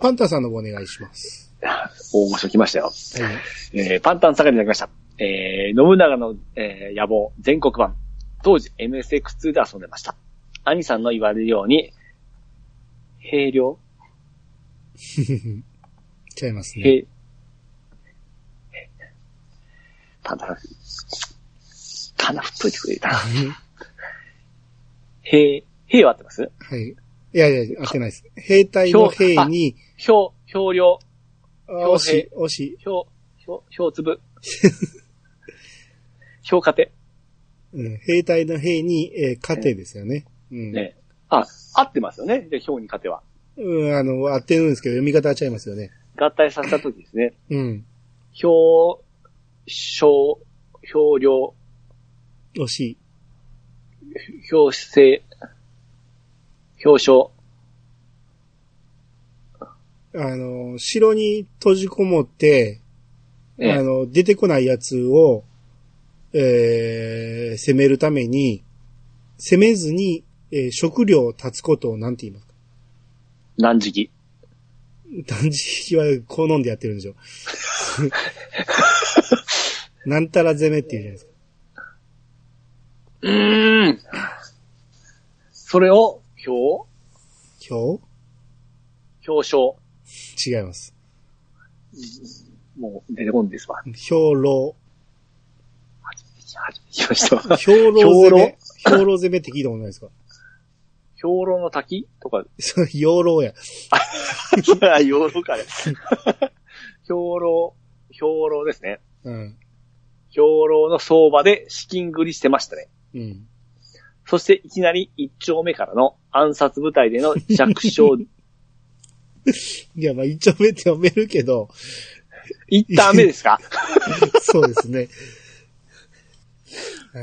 パンタさんの方お願いします。大御所来ましたよ。はい。えー、パンタン坂になりました。えー、信長の、えー野望全国版。当時 MSX2 で遊んでました。兄さんの言われるように、平量 ちゃいますね。平、パンタン、かな振っといてくれた。平、平は合ってます？はい。いやいや、合ってないです。兵隊の兵に、表、表量、あ惜しい、惜しい。表、表、表粒。表カテ。うん、兵隊の兵に、えー、糧ですよね。うん。ね。あ、合ってますよね。で、表にカテは。うん、あの、合ってるんですけど、読み方はちゃいますよね。合体させたときですね。うん。表、小、表量、惜しい。表性、表彰。あの、城に閉じこもって、えあの、出てこないやつを、えー、攻めるために、攻めずに、えー食料を断つことを何て言いますか？何時期。断食は好んでやってるんでしょ。なんたら攻めって言うじゃないですか。うーん。それを、表、今表彰。日違います。もう出てこんですわ。兵糧。初めて聞きました。兵糧攻め。兵糧？攻めって聞いたことないですか？兵糧の滝？とか、それ、養老や。あ、養老かね。兵糧、兵糧ですね。うん。兵糧の相場で資金繰りしてましたね。うん。そしていきなり一丁目からの暗殺部隊での弱小、いや、まあ、一応目って読めるけど、一旦目ですか？そうですね。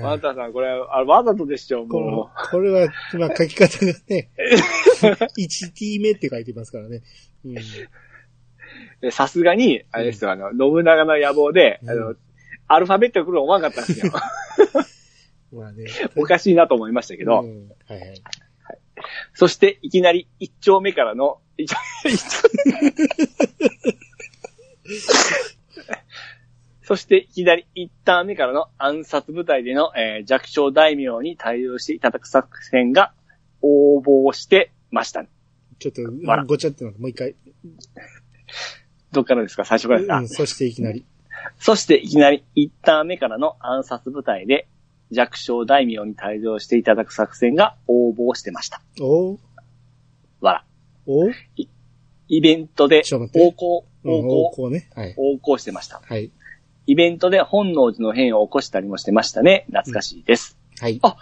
ワンタンさん、これ、あわざとでしょ、こものこれは、まあ、書き方がね、1t 目って書いてますからね。うん。う。さすがに、あれですよ、あの、信長の野望で、あうの、アルファベット来るの思わなかったんですよ。まあね。おかしいなと思いましたけど、うんはいはい。そしていきなり一丁目からの、一そしていきなり一旦目からの暗殺部隊での、えー弱小大名に対応していただく作戦が応募してました。ちょっとわら、ごちゃってなって、もう一回。どっからですか？最初からですか、うん、そしていきなり。そしていきなり一旦目からの暗殺部隊で弱小大名に対応していただく作戦が応募してました。おわら。おイベントで横行、うん、横行、こうね。はい。横行してました。はい。イベントで本能寺の変を起こしたりもしてましたね。懐かしいです。はいあ。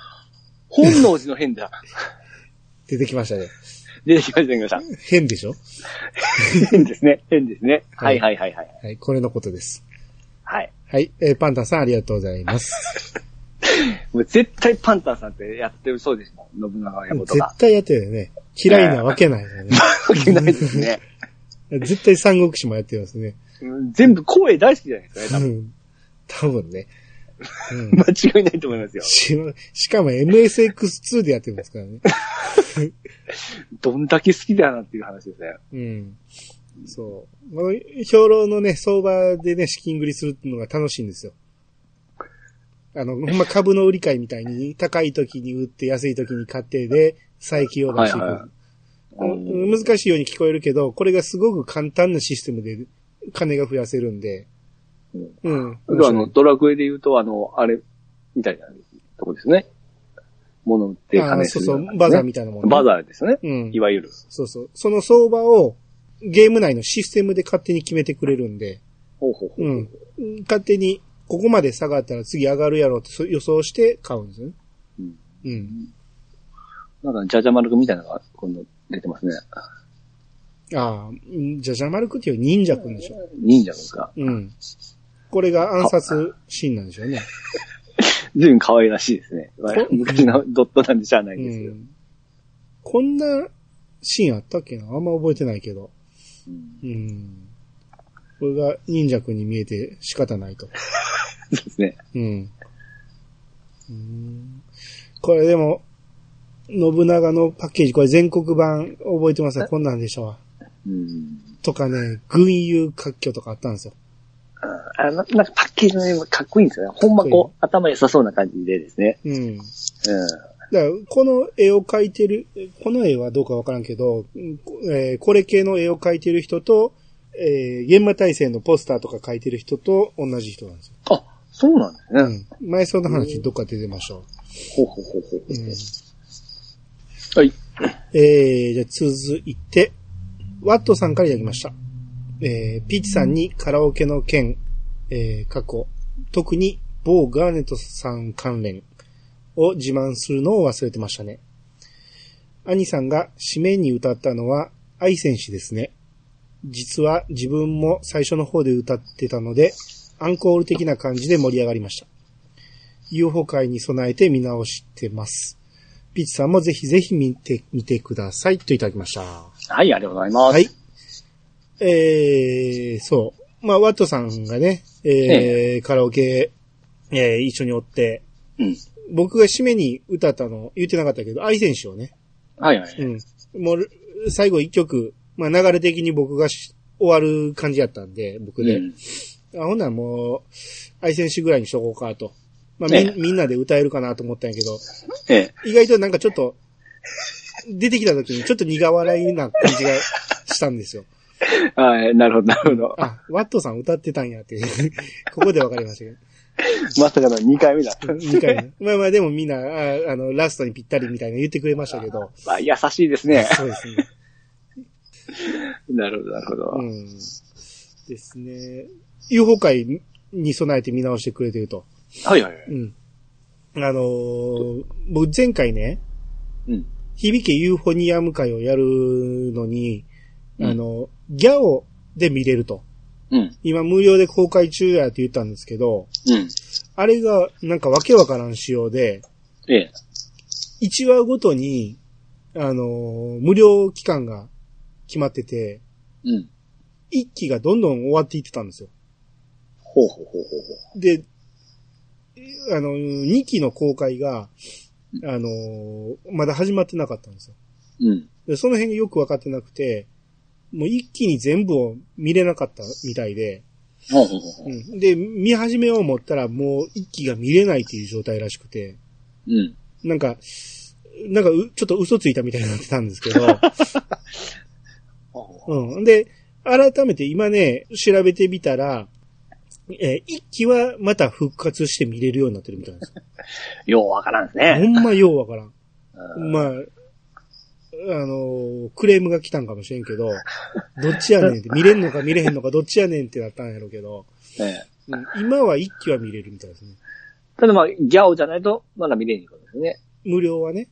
本能寺の変だ。出てきましたね。出てきました、出てきました。変でしょ？変ですね。変ですね。ははいいはいはいはい。はい、これのことです。はい。はい。えーパンタンさんありがとうございます。もう絶対パンタンさんってやってるそうですもん。信長の野望とか。絶対やってるよね。嫌いなわけないよね。わけないですね。絶対三国志もやってますね。うん全部声大好きじゃないですかね。うん。多分ね。うん多分間違いないと思いますよ。ししかも MSX2 でやってますからね。どんだけ好きだなっていう話ですね。うん。そう。この兵糧のね、相場でね、資金繰りするのが楽しいんですよ。あの、ほんま株の売り買いみたいに、高い時に売って安い時に買ってで、再起を出していく。はいはいうん難しいように聞こえるけど、これがすごく簡単なシステムで金が増やせるんで。うん。であの、ドラクエで言うと、あの、あれ、みたいなとこですね。物売ってあ金そうそうするよな、バザーみたいなもん、ね。バザーですよね。うんい。わゆる。そうそう。その相場をゲーム内のシステムで勝手に決めてくれるんで、ほうほうほう。うん。勝手に、ここまで下がったら次上がるやろうってそ予想して買うんですよね。うんうん。なんか、ジャジャマルクみたいなのが今度出てますね。ああ、うんじゃじゃ丸くっていう忍者くんでしょ。忍者ですか？うん。これが暗殺シーンなんでしょうね。随分可愛らしいですね。昔のドットなんでしゃあないうですけど。ん。こんなシーンあったっけな？あんま覚えてないけど。うんうん。これが忍者くんに見えて仕方ないと。そうですね。うん。うんこれでも、信長のパッケージ、これ全国版覚えてますかこんなんでしょうん。とかね、群雄割拠とかあったんですよ。あの、なんかパッケージの絵もかっこいいんですよね。ほんまこう、頭良さそうな感じでですね。うん。うん。だから、この絵を描いてる、この絵はどうかわからんけど、うんえーこれ系の絵を描いてる人と、えー、現場大戦のポスターとか描いてる人と同じ人なんですよ。あ、そうなんですね。うん。前その話どっかで出てましょほうほうほうほう。う。うん。はい。えー、じゃ続いて、ワットさんからいただきました。えー、ピーチさんにカラオケの件、えー、過去、特に某ガーネットさん関連を自慢するのを忘れてましたね。兄さんが締めに歌ったのは愛選手ですね。実は自分も最初の方で歌ってたので、アンコール的な感じで盛り上がりました。UFO 会に備えて見直してます。ピッチさんもぜひぜひ見てみてくださいといただきました。はい、ありがとうございます。はい。えー、そう。まあ、ワットさんがね、えーカラオケ、えー一緒におって、うん。僕が締めに歌ったの言ってなかったけど、愛選手をね、はいはい。うん。もう、最後一曲、まあ、流れ的に僕がし終わる感じやったんで、僕で。うんあほんならもう、愛選手ぐらいにしとこうかと。まあ、みええみんなで歌えるかなと思ったんやけど、ええ。意外となんかちょっと、出てきた時にちょっと苦笑いな感じがしたんですよ。はい、なるほど、なるほど。あ、ワットさん歌ってたんやって、ここで分かりましたけど。まさかの2回目だ。2回目。まあまあでもみんな、ああの、ラストにぴったりみたいな言ってくれましたけど。まあ、優しいですね。そうですね。なるほど、なるほど。うん。ですね。UFO 会に備えて見直してくれてると。はいはいはい。うん。あのー僕前回ね、うん。響けユーフォニアム会をやるのに、うんあの、ギャオで見れると。うん。今無料で公開中やって言ったんですけど、うん。あれがなんかわけわからん仕様で、ええ。1話ごとに、あのー無料期間が決まってて、うん。1期がどんどん終わっていってたんですよ。ほうほうほうほうほで、あの、2期の公開が、あのーまだ始まってなかったんですよ。う。うん。でその辺よくわかってなくて、もう一気に全部を見れなかったみたいで、ほうん、で、見始めよう思ったらもう一期が見れないっていう状態らしくて、うん。なんか、なんかう、ちょっと嘘ついたみたいになってたんですけど、うん。で、改めて今ね、調べてみたら、えー一期はまた復活して見れるようになってるみたいなんです。ようわからんですほね。んまようわからん。うんまあ、あのークレームが来たんかもしれんけど、どっちやねんって、見れんのか見れへんのかどっちやねんってなったんやろうけど、ええ。うん今は一期は見れるみたいですね。ただまあ、ギャオじゃないと、まだ見れないことですね。無料はね。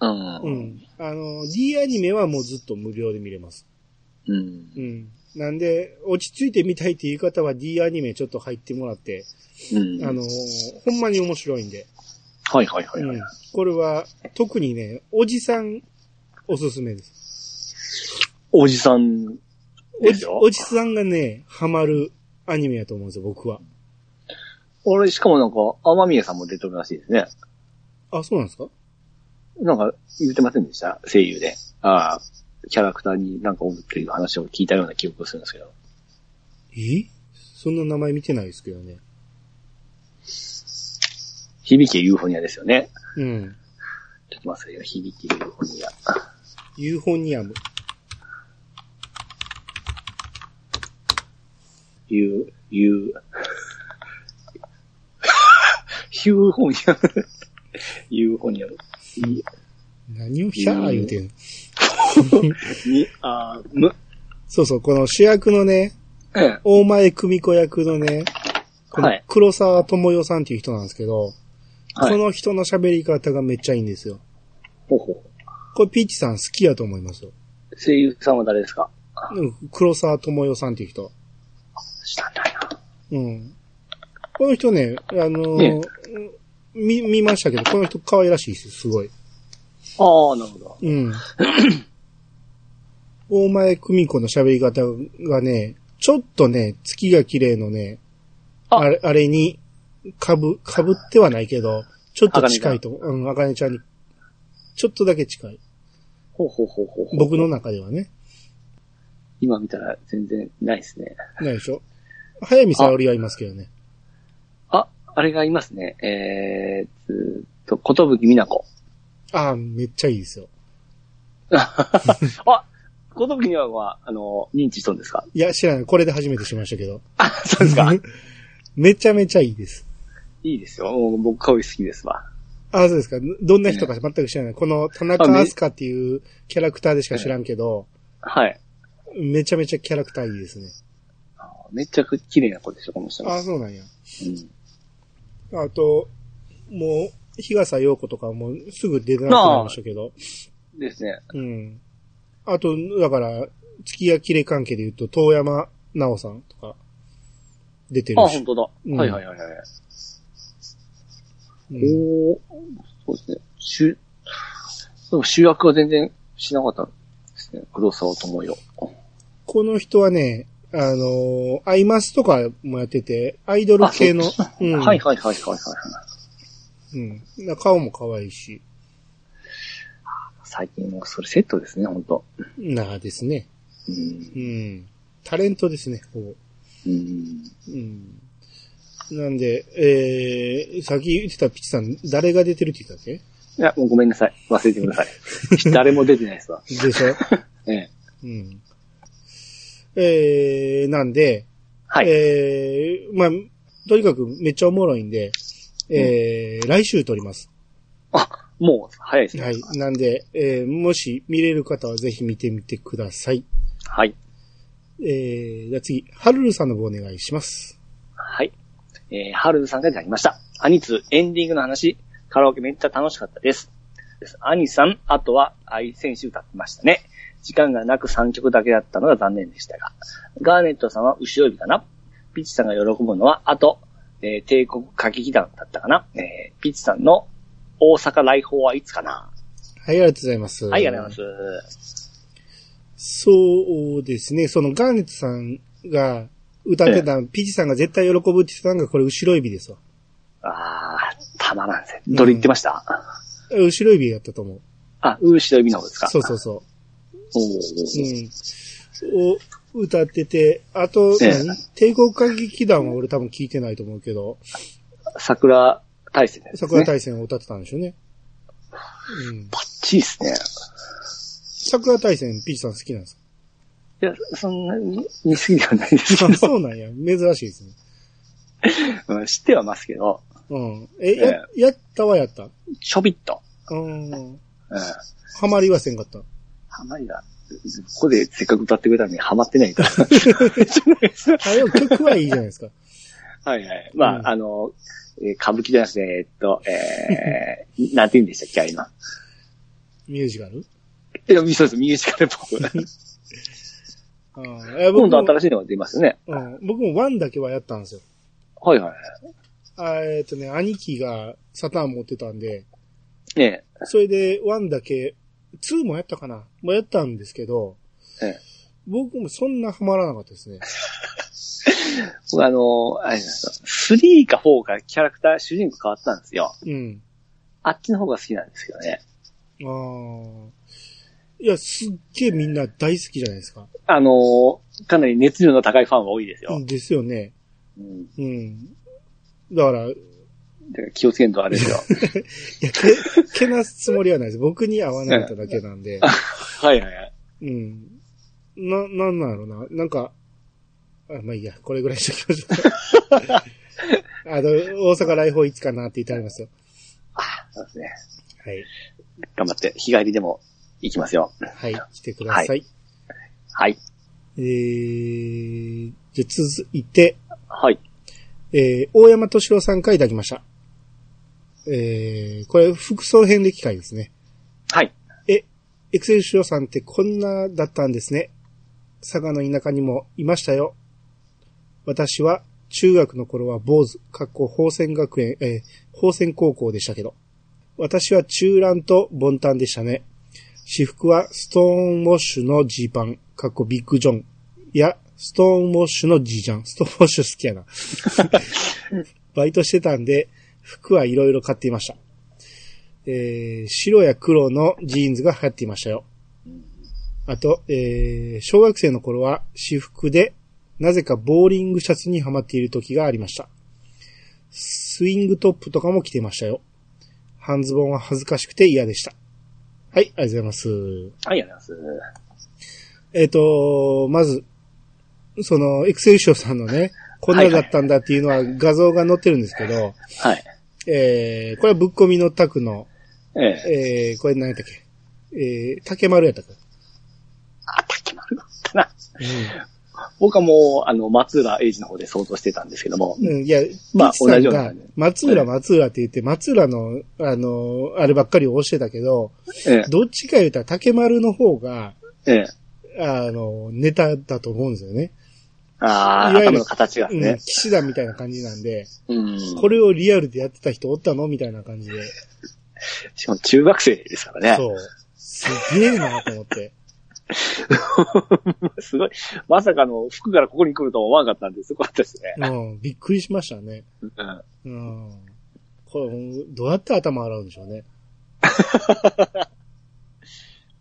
う。うんん。あのー、D アニメはもうずっと無料で見れます。うんう。ん。なんで、落ち着いて見たいっていう方は D アニメちょっと入ってもらって、うん。あのー、ほんまに面白いんで。はいはいはいはい。うん。これは、特にね、おじさん、おすすめです。おじさんおじ、ですよ。おじさんがね、ハマるアニメやと思うんですよ、僕は。俺、しかもなんか、天宮さんも出てるらしいですね。あ、そうなんですか？なんか、言ってませんでした？声優で。ああ、キャラクターになんかおるっていう話を聞いたような記憶をするんですけど。え？そんな名前見てないですけどね。響けユーフォニアですよね。うん。ちょっと待ってくださいよ。響けユーフォニア。ユーフォニアム。ユー、ユー、ヒューフォニア。ユーフォニア。い何をヒャー言うてんの？に、あー、む、そうそう、この主役のね、ええ。黄前久美子役のね、このはい黒沢智代さんっていう人なんですけど、はいこの人の喋り方がめっちゃいいんですよ。ほうほう。これピーチさん好きやと思いますよ。声優さんは誰ですか？うん黒沢智代さんっていう人。知らないな。うん。この人ね、あのーね見、見ましたけど、この人可愛らしいですよ、すごい。ああ、なるほど。うん。大前久美子の喋り方がね、ちょっとね、月が綺麗のね、ああれ、あれに、かぶ、かぶってはないけど、ちょっと近いと、うん、あかねちゃんに、ちょっとだけ近い。ほうほうほうほうほう。僕の中ではね。今見たら全然ないですね。ないでしょ？早見沙織はいますけどね。あ、あれがいますね。えー、ずーっと、ことぶきみなこ。ああ、めっちゃいいですよ。あ、ことぶきみなこは、あの、認知しとんですか？いや、知らない。これで初めてしましたけど。あ、そうですか？めちゃめちゃいいです。いいですよ。僕、顔好きですわ。ああ、そうですか。どんな人か全く知らない。この田中あめ飛鳥っていうキャラクターでしか知らんけど、はい。めちゃめちゃキャラクターいいですね。めっちゃく綺麗な子ですよ、この人も。ああ、そうなんや。うん。あと、もう、日笠陽子とかもうすぐ出てなくなりましたけど。ですね。うん。あと、だから、月や切れ関係で言うと、遠山奈緒さんとか、出てあ、るし本。当だ。うんはいはいはいはい。うんおーそうですね。主、でも主役は全然しなかったですね。黒沢智代。この人はね、あのーアイマスとかもやってて、アイドル系の、うん。はいはいはいはいはい。うん。な顔も可愛いし、最近もうそれセットですね、本当なあですね。うんう。ん。タレントですね、ほぼ。うん。うん。なんで、えー、さっき言ってたピチさん、誰が出てるって言ったっけ？いや、もうごめんなさい。忘れてください。誰も出てないですわ。でしょ？ええ。うん。えー、なんで、はい。えー、まあ、とにかくめっちゃおもろいんで、えー来週撮ります。あ、もう早いですね。はい。なんで、えーもし見れる方はぜひ見てみてください。はい。えー、じゃあ次、ハルルさんの方お願いします。はい。えー、ハルルさんがいただきました。アニツエンディングの話、カラオケめっちゃ楽しかったです。ですアニさん、あとは愛選手歌ってましたね。時間がなく3曲だけだったのが残念でしたが。ガーネットさんは後ろ指かなピッチさんが喜ぶのは、あと、えー帝国歌劇団だったかなえー、ピッチさんの大阪来訪はいつかなはい、ありがとうございます。はい、ありがとうございます。そうですね、そのガーネットさんが歌ってた、ピチさんが絶対喜ぶって言ってたのがこれ後ろ指ですわ。あー、たまらんぜ。どれ言ってました、後ろ指やったと思う。あ、後ろ指の方ですか？そうそうそおう。ーうん。を歌ってて、あと、ええ何？帝国歌劇団は俺多分聞いてないと思うけど、桜大戦ですね。桜大戦を歌ってたんでしょうね。うん。バッチリですね。桜大戦、ピチさん好きなんですか？いや、そんなに似すぎではないですけあど、そうなんや。珍しいですね。うん知ってはますけど、うん。え、や、やったはやった？ちょびっと。うん。うん。ハマりはせんかった？ハマりが、ここでせっかく歌ってくれたのにハマってないから。あ、でも曲はいいじゃないですか。はいはい。まあ、うんあの、えー歌舞伎じゃなくて、えーっと、えー、なんて言うんでしたっけ、今。ミュージカル？いや、そうです、ミュージカルっぽく。ああ、僕も今度新しいのが出ますよね。うん、僕も one だけはやったんですよ。はいはい。あえっ、とね、兄貴がサターン持ってたんで、ねそれで one だけ、 two もやったかなもうやったんですけど、ええ僕もそんなハマらなかったですね。僕あの、あれですよ。3か4かキャラクター、主人公変わったんですよ。うん。あっちの方が好きなんですけどね。ああ。いや、すっげえみんな大好きじゃないですか。あの、かなり熱量の高いファンは多いですよ。ですよね。うん。うん。だから、いだから気をつけんとあれですよ。や、け、けなすつもりはないです。僕に合わなかっただけなんで。はいはいはい。うん。な、なんなんやろうな。なんか、あ、まあいいや、これぐらいにしときましょう。あの、大阪来訪いつかなって言ってありますよ。あそうですね。はい。頑張って、日帰りでも行きますよ。はい、来てください。はい。えー、じゃあ続いて、はい。えー、大山敏郎さんからいただきました。えー、これ、服装編歴会ですね。はい。え、エクセルシオさんってこんなだったんですね。佐賀の田舎にもいましたよ。私は中学の頃は坊主、かっこ宝泉学園、えー、宝泉高校でしたけど。私は中ランとボンタンでしたね。私服はストーンウォッシュのジーパン、かっこビッグジョン。いや、ストーンウォッシュのジージャン。ストーンウォッシュ好きやな。バイトしてたんで、服はいろいろ買っていました。えー白や黒のジーンズが流行っていましたよ。あと、えー、小学生の頃は私服で、なぜかボーリングシャツにはまっている時がありました。スイングトップとかも着てましたよ。半ズボンは恥ずかしくて嫌でした。はい、ありがとうございます。はい、ありがとうございます。えっ、と、まず、その、エクセルショーさんのね、こんなだったんだっていうのは画像が載ってるんですけど、はい。えー、これはぶっ込みのタクの、ええ。えー、これ何やったっけ？えー、竹丸やったか。あ、竹丸だったな。う僕はもう、あの、松浦英二の方で想像してたんですけども。ん。うん、いや、まあ同じような松浦松浦って言って、松浦の、あの、あればっかり押してたけど、ええ。どっちか言うたら竹丸の方が、ええ。あの、ネタだと思うんですよね。ああ、頭の形がうん、ね。騎士団みたいな感じなんで、うん。これをリアルでやってた人おったのみたいな感じで。しかも中学生ですからね。そう。すげえなと思って。すごい。まさかの服からここに来るとは思わなかったんで、すごかったですね。うん、びっくりしましたね。うん。うん。これ、どうやって頭洗うんでしょうね。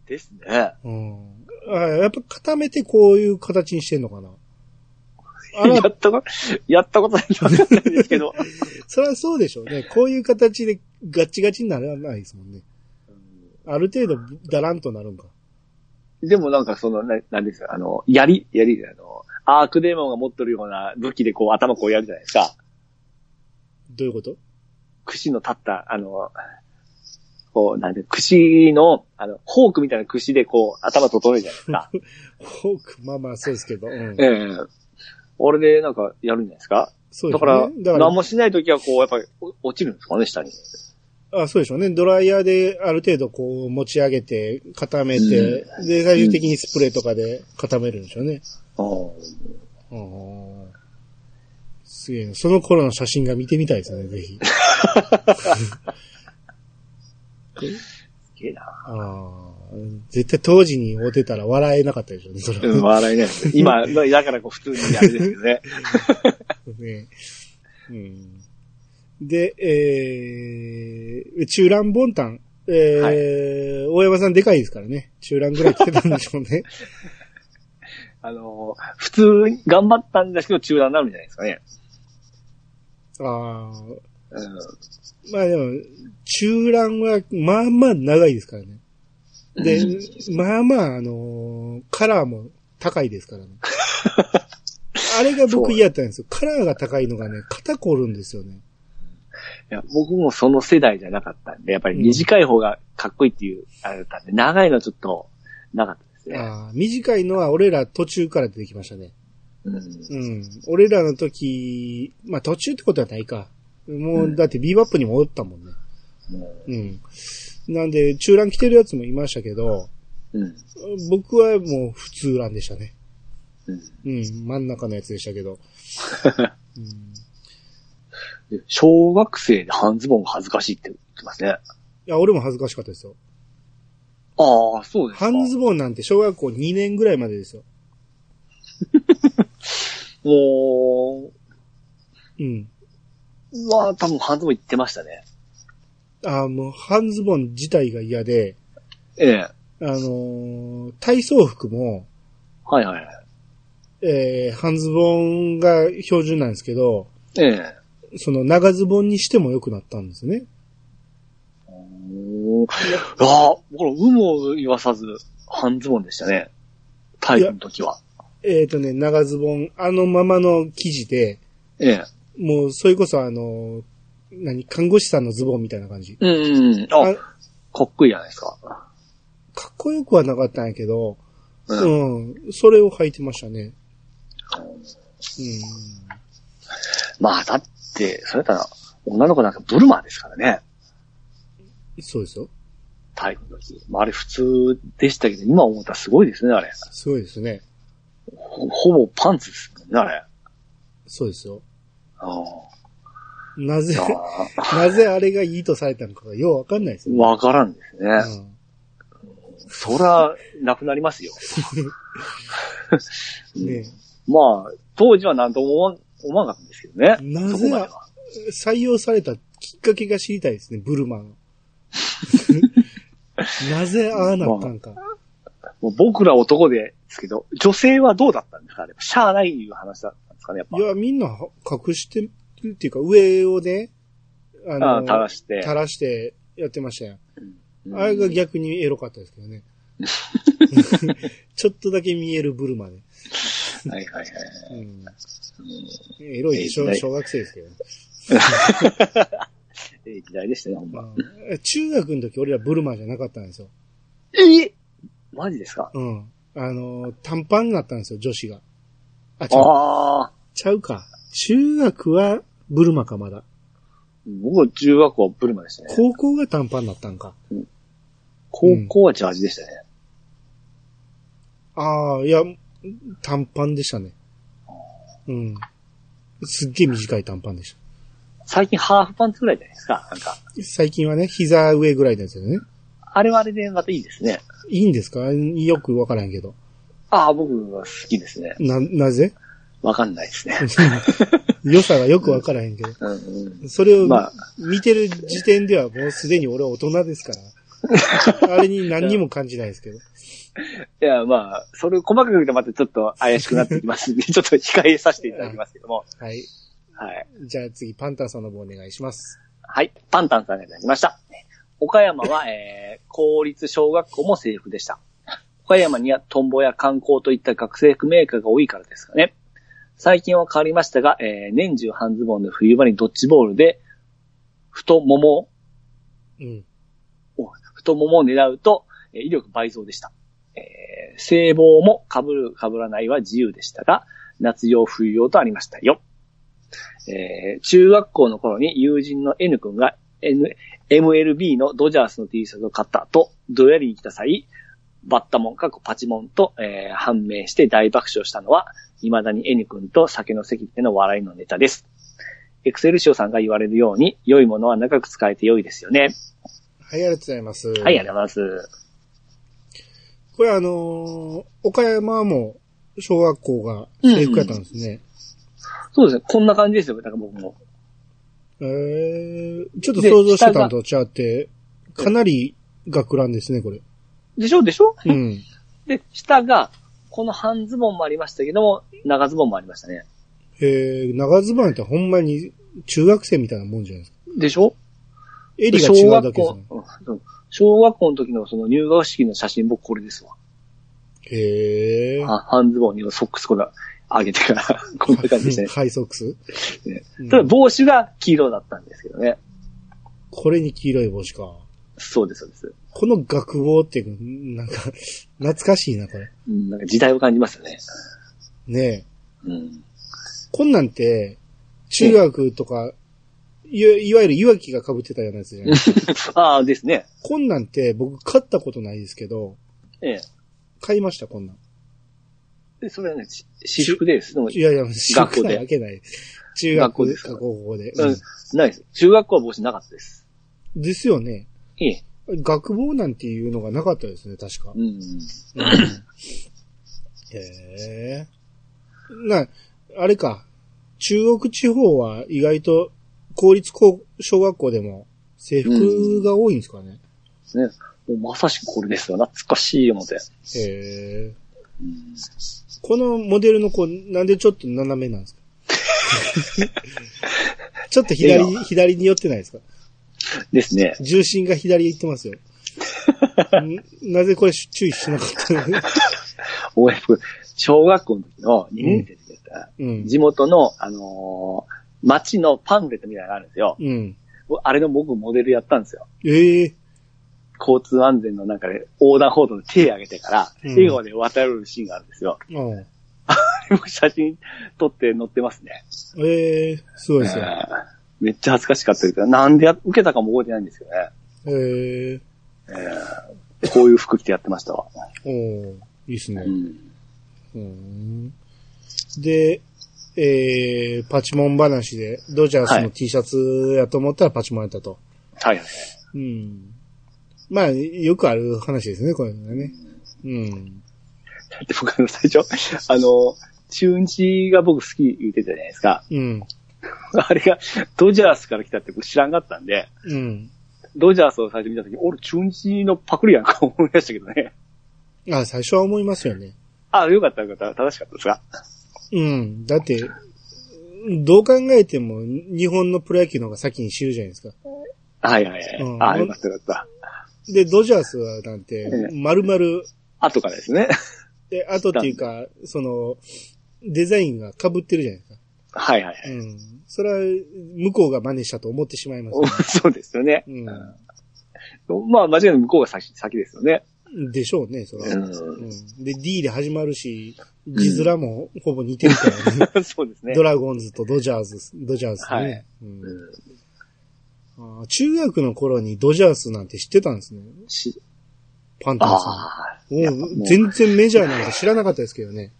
ですね。うん。あやっぱ固めてこういう形にしてんのかな。やったこと、やったことないんでわかんないですけど。そりゃそうでしょうね。こういう形でガッチガチにならないですもんね。ある程度ダランとなるんか。でもなんかその、ななんですか、あの、槍、槍であの、アークデーモンが持ってるような武器でこう頭こうやるじゃないですか。どういうこと？串の立った、あの、こう、なんで、串の、あの、ホークみたいな串でこう、頭整えるじゃないですか。フォーク、まあまあそうですけど。うん。ええ俺でなんかやるんじゃないですか？そうでだから、すね。だから何もしないときはこう、やっぱりお落ちるんですかね、下に。あ、そうでしょうね。ドライヤーである程度こう持ち上げて、固めて、で、最終的にスプレーとかで固めるんでしょうね。うんああ。すげえな。その頃の写真が見てみたいですね、ぜひ。すげえな。ああ。絶対当時に会うてたら笑えなかったでしょうね、それうん、は。笑いない。今、だからこう普通にあれですけどね。ねうん、で、えー、中乱ボンタン。えー大山さんでかいですからね。中乱ぐらい来てたんでしょうね。あの、普通に頑張ったんですけど中断になるんじゃないですかね。ああ。うんまあでも、中乱は、まあまあ長いですからね。で、まあまあ、あのーカラーも高いですからね。あれが僕嫌だったんですよ。カラーが高いのがね、肩凝るんですよね。いや、僕もその世代じゃなかったんで、やっぱり短い方がかっこいいっていう、あれだったんで、長いのはちょっと、なかったですね。ああ短いのは俺ら途中から出てきましたね。うん。うん。俺らの時、まあ途中ってことはないか。もう、だってビーバップにもおったもんね。うん。なんで、中乱着てるやつもいましたけど、うん。僕はもう普通乱でしたね。うん。うん。真ん中のやつでしたけど。うんで小学生で半ズボンが恥ずかしいって言ってますね。いや、俺も恥ずかしかったですよ。ああ、そうですか。半ズボンなんて小学校2年ぐらいまでですよ。もうん。う、まあ、多分半ズボン言ってましたね。ああ、もう半ズボン自体が嫌で、ええ。あのー体操服も、はいはいはい。えー、半ズボンが標準なんですけど、ええ。その長ズボンにしても良くなったんですね。おーああ、この有無を言わさず、半ズボンでしたね。体育の時は。えっ、とね、長ズボン、あのままの生地で、ええ。もうそれこそあの、何、看護師さんのズボンみたいな感じ。うんうん。あ、あかっこいいじゃないですか。かっこよくはなかったんやけど、う。うんん、それを履いてましたね。まあ、だって、それだったら、女の子なんかブルマーですからね。うん、そうですよ。体育の時。まあ、あれ普通でしたけど、今思ったらすごいですね、あれ。すごいですね。ほほぼパンツですもんね、あれ。そうですよ。あなぜ、あ なぜあれがいいとされたのかがようわかんないですよ、わからんですね。うんそら、なくなりますよ。ねまあ、当時は何とも思わなかったんですけどね。なぜ。採用されたきっかけが知りたいですね、ブルマの。なぜああなったんか。もう僕ら男ですけど、女性はどうだったんですか？あれ。しゃあないいう話だったんですかね、やっぱ。いや、みんな隠してるっていうか、上をね、あああ垂らして。垂らしてやってましたよ。うんあれが逆にエロかったですけどね。ちょっとだけ見えるブルマで。はいはいはい。うん、エロいで小学生ですけどね。ええ時代でしたね、ほんま。うん中学の時俺らブルマじゃなかったんですよ。えマジですか？うん。あの、短パンになったんですよ、女子が。あ、ちゃう。ちゃうか。中学はブルマか、まだ。僕は中学校はブルマでしたね。高校が短パンになったんか。高校はジャージでしたね。ああ、いや、短パンでしたね。うん。すっげえ短い短パンでした。最近ハーフパンツぐらいじゃないですか？なんか。最近はね、膝上ぐらいですよね。あれはあれでまたいいですね。いいんですか？よくわからんけど。ああ、僕は好きですね。な、なぜ？わかんないですね。良さがよくわからへんけど。うんうん、それをまあ見てる時点ではもうすでに俺は大人ですから。あれに何にも感じないですけど。いや、まあ、それを細かく言うとまたちょっと怪しくなってきますんで、ちょっと控えさせていただきますけども。はい。はい。じゃあ次、パンタンさんの方お願いします。はい。パンタンさんがいただきました。岡山は、えー、公立小学校も制服でした。岡山にはトンボや観光といった学生服メーカーが多いからですかね。最近は変わりましたが、えー、年中半ズボンで冬場にドッジボールで、太もも、うん。お太ももを狙うと、えー威力倍増でした。えー、制帽も被る、被らないは自由でしたが、夏用、冬用とありましたよ。えー、中学校の頃に友人の N 君が N、MLB のドジャースの T シャツを買ったと、ドヤリに来た際、バッタモン、過去パチモンと、えー判明して大爆笑したのは、未だに N 君と酒の席での笑いのネタです。エクセルシオさんが言われるように、良いものは長く使えて良いですよね。はい、ありがとうございます。はい、ありがとうございます。これあのー岡山も小学校が制服やったんですね。そうですね。こんな感じですよ。だから僕も。えー、ちょっと想像してたんと違って、かなり学ランですね、これ。でしょでしょ？うん。で、下が、この半ズボンもありましたけども、長ズボンもありましたね。えー、長ズボンってほんまに中学生みたいなもんじゃないですか。でしょ？襟が違うだけですね。小学校の時のその入学式の写真僕これですわ。へー。は半ズボンにソックスこれ上げてから、こんな感じでしたね。ハイソックス、ねうんただ帽子が黄色だったんですけどね。これに黄色い帽子か。そうです、そうです。この学帽っていうか、なんか、懐かしいな、これ。うん、なんか時代を感じますよね。ねえ。うん。こんなんて、中学とか、いわいわゆるいわきが被ってたようなやつじゃないですか。ああ、ですね。こんなんて僕買ったことないですけど、ええ。買いました、こんなん。で、それはね、し私服です。でもいやいや、学校で学校でわけない。中学学校ですかか高校で。うんないです。中学校は帽子なかったです。うんですよね。ええ。学帽なんていうのがなかったですね、確か。うん。へえ。な、あれか。中国地方は意外と公立高小学校でも制服が多いんですかね。ですね。もうまさしくこれですよ。懐かしい思って。へえ。うんこのモデルの子、なんでちょっと斜めなんですか？ちょっと左左に寄ってないですか？ですね。重心が左行ってますよ。ん なぜこれ注意しなかったの？小学校の時の2年生でした、うん。地元の、あのー町のパンフレットみたいなのがあるんですよ。うん。あれの僕モデルやったんですよ。ええ交通安全の中で横断歩道で手挙げてから、うん笑顔で渡るシーンがあるんですよ。うん僕写真撮って載ってますね。ええすごいですよ。えーめっちゃ恥ずかしかったけど、なんでや受けたかも覚えてないんですけどね。えええーこういう服着てやってましたわ。おーいいっすね。うん。うんで、えー、パチモン話で、ドジャースのはい T シャツやと思ったらパチモンやったと。はいはい。うん。まあ、よくある話ですね、これがね。うん。だって僕あの最初、あの、中日が僕好き言ってたじゃないですか。うん。あれが、ドジャースから来たって僕知らんかったんで、うん。ドジャースを最初見たとき、俺中日のパクリやんか思いましたけどね。あ、最初は思いますよね。あ、よかったよかった。正しかったですか？うん。だって、どう考えても日本のプロ野球の方が先に知るじゃないですか。はいはいはい。うんあ、よかったよかった。で、ドジャースはなんてえ、丸々、後からですね。で、あとっていうか、その、デザインが被ってるじゃないですか。はいはいはい。うん。それは、向こうが真似したと思ってしまいます、ね。そうですよね。うまあ、間違いなく向こうが先、先ですよね。ん。でしょうね、それは。ううん。で、D で始まるし、字面もほぼ似てるからね。ん。そうですね。ドラゴンズとドジャーズ、ドジャースね。はいうん中学の頃にドジャースなんて知ってたんですね。しパンタンさ。ん。も全然メジャーなんて知らなかったですけどね。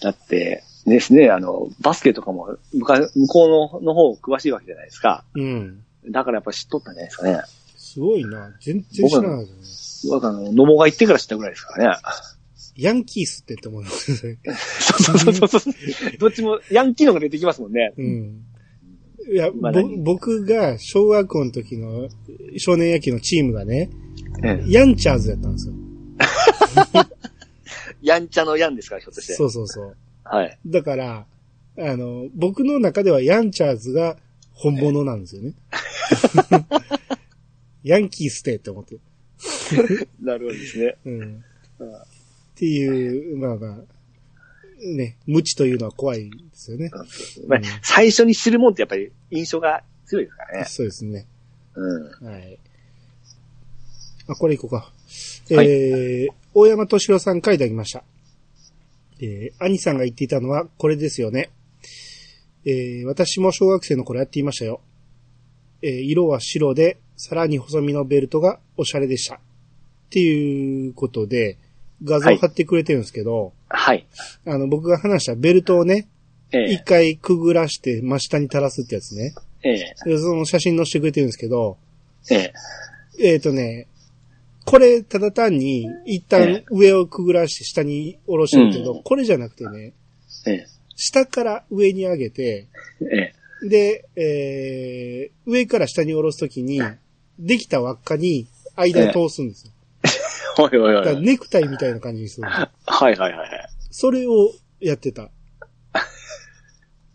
だって、ですね、あの、バスケとかも、向か向こうのの方詳しいわけじゃないですか。うん。だからやっぱ知っとったんじゃないですかね。すごいな。全然知らなかったね。僕はあの、野茂が行ってから知ったぐらいですからね。ヤンキースってって思いますね。そうそうそうそう。どっちも、ヤンキーのが出てきますもんね。うん。いや、僕が小学校の時の少年野球のチームがね、ええヤンチャーズやったんですよ。やんちゃのやんですから、ひょっとして。そうそうそう。はい。だから、あの、僕の中ではヤンチャーズが本物なんですよね。ヤンキーステって思って。なるほどですね。うん。うんっていう、まあまあ、ね、無知というのは怖いですよね。まあ最初に知るもんってやっぱり印象が強いですからね。そうですね。うん。はい。あ、これいこうか。はいえー、大山敏郎さんからいただきました。えー、兄さんが言っていたのはこれですよね。えー、私も小学生の頃やっていましたよ。えー、色は白で、さらに細身のベルトがおしゃれでした。っていうことで、画像を貼ってくれてるんですけど、はい。あの、僕が話したベルトをね、一ええ。回くぐらして真下に垂らすってやつね。ええ。でその写真載せてくれてるんですけど、ええ。えっ、とね、これ、ただ単に、一旦上をくぐらして下に下ろしてるけど、うんこれじゃなくてね、ええ。下から上に上げて、ええ。で、えー、上から下に下ろすときに、できた輪っかに間を通すんですよ。おいおいおだからい。ネクタイみたいな感じにする。はいはいはいはい。それをやってた。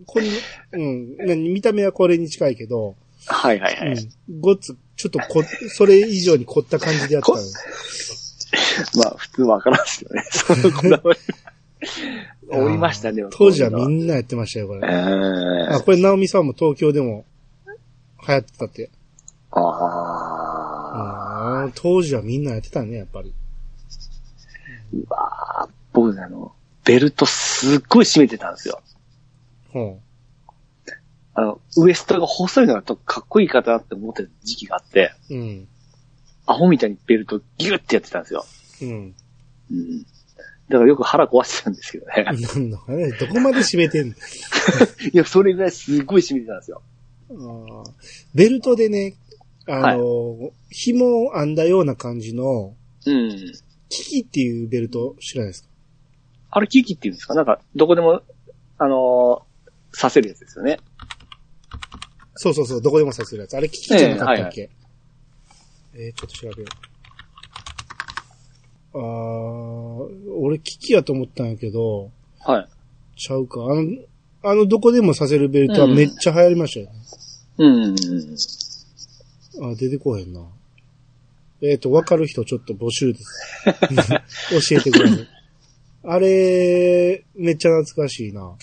これ、うん、何見た目はこれに近いけど、はいはいはい。うん、ごっつ、ちょっとこ、それ以上に凝った感じでやってたの。まあ、普通わからんですよね。そのこだわり。おりましたね。当時はみな。んなやってましたよ、こえれ。えあ、これ、ナオミさんも東京でも流行ってたって。ああ。当時はみんなやってたね、やっぱり。うわー僕ね、あの、ベルトすっごい締めてたんですよ。ほあの、ウエストが細いのがとかっこいい方だって思ってた時期があって、う。うん。アホみたいにベルトギュッてやってたんですよ。うん。うん。だからよく腹壊してたんですけどね。なんだかね、どこまで締めてんの？いや、それぐらいすっごい締めてたんですよ。あーベルトでね、あの、紐を編んだような感じの、うん。キキっていうベルト知らないですか？あれ、キキって言うんですか？なんか、どこでも、あのー、刺せるやつですよね。そうそうそう、どこでもさせるやつ。あれキキじゃなかったっけ、えーちょっと調べよう。あー、俺キキやと思ったんやけど、はい。ちゃうか。あの、あの、どこでもさせるベルトはめっちゃ流行りましたよね。うん。あ、出てこへんな。えっ、と、わかる人ちょっと募集です。教えてください。あれ、めっちゃ懐かしいな。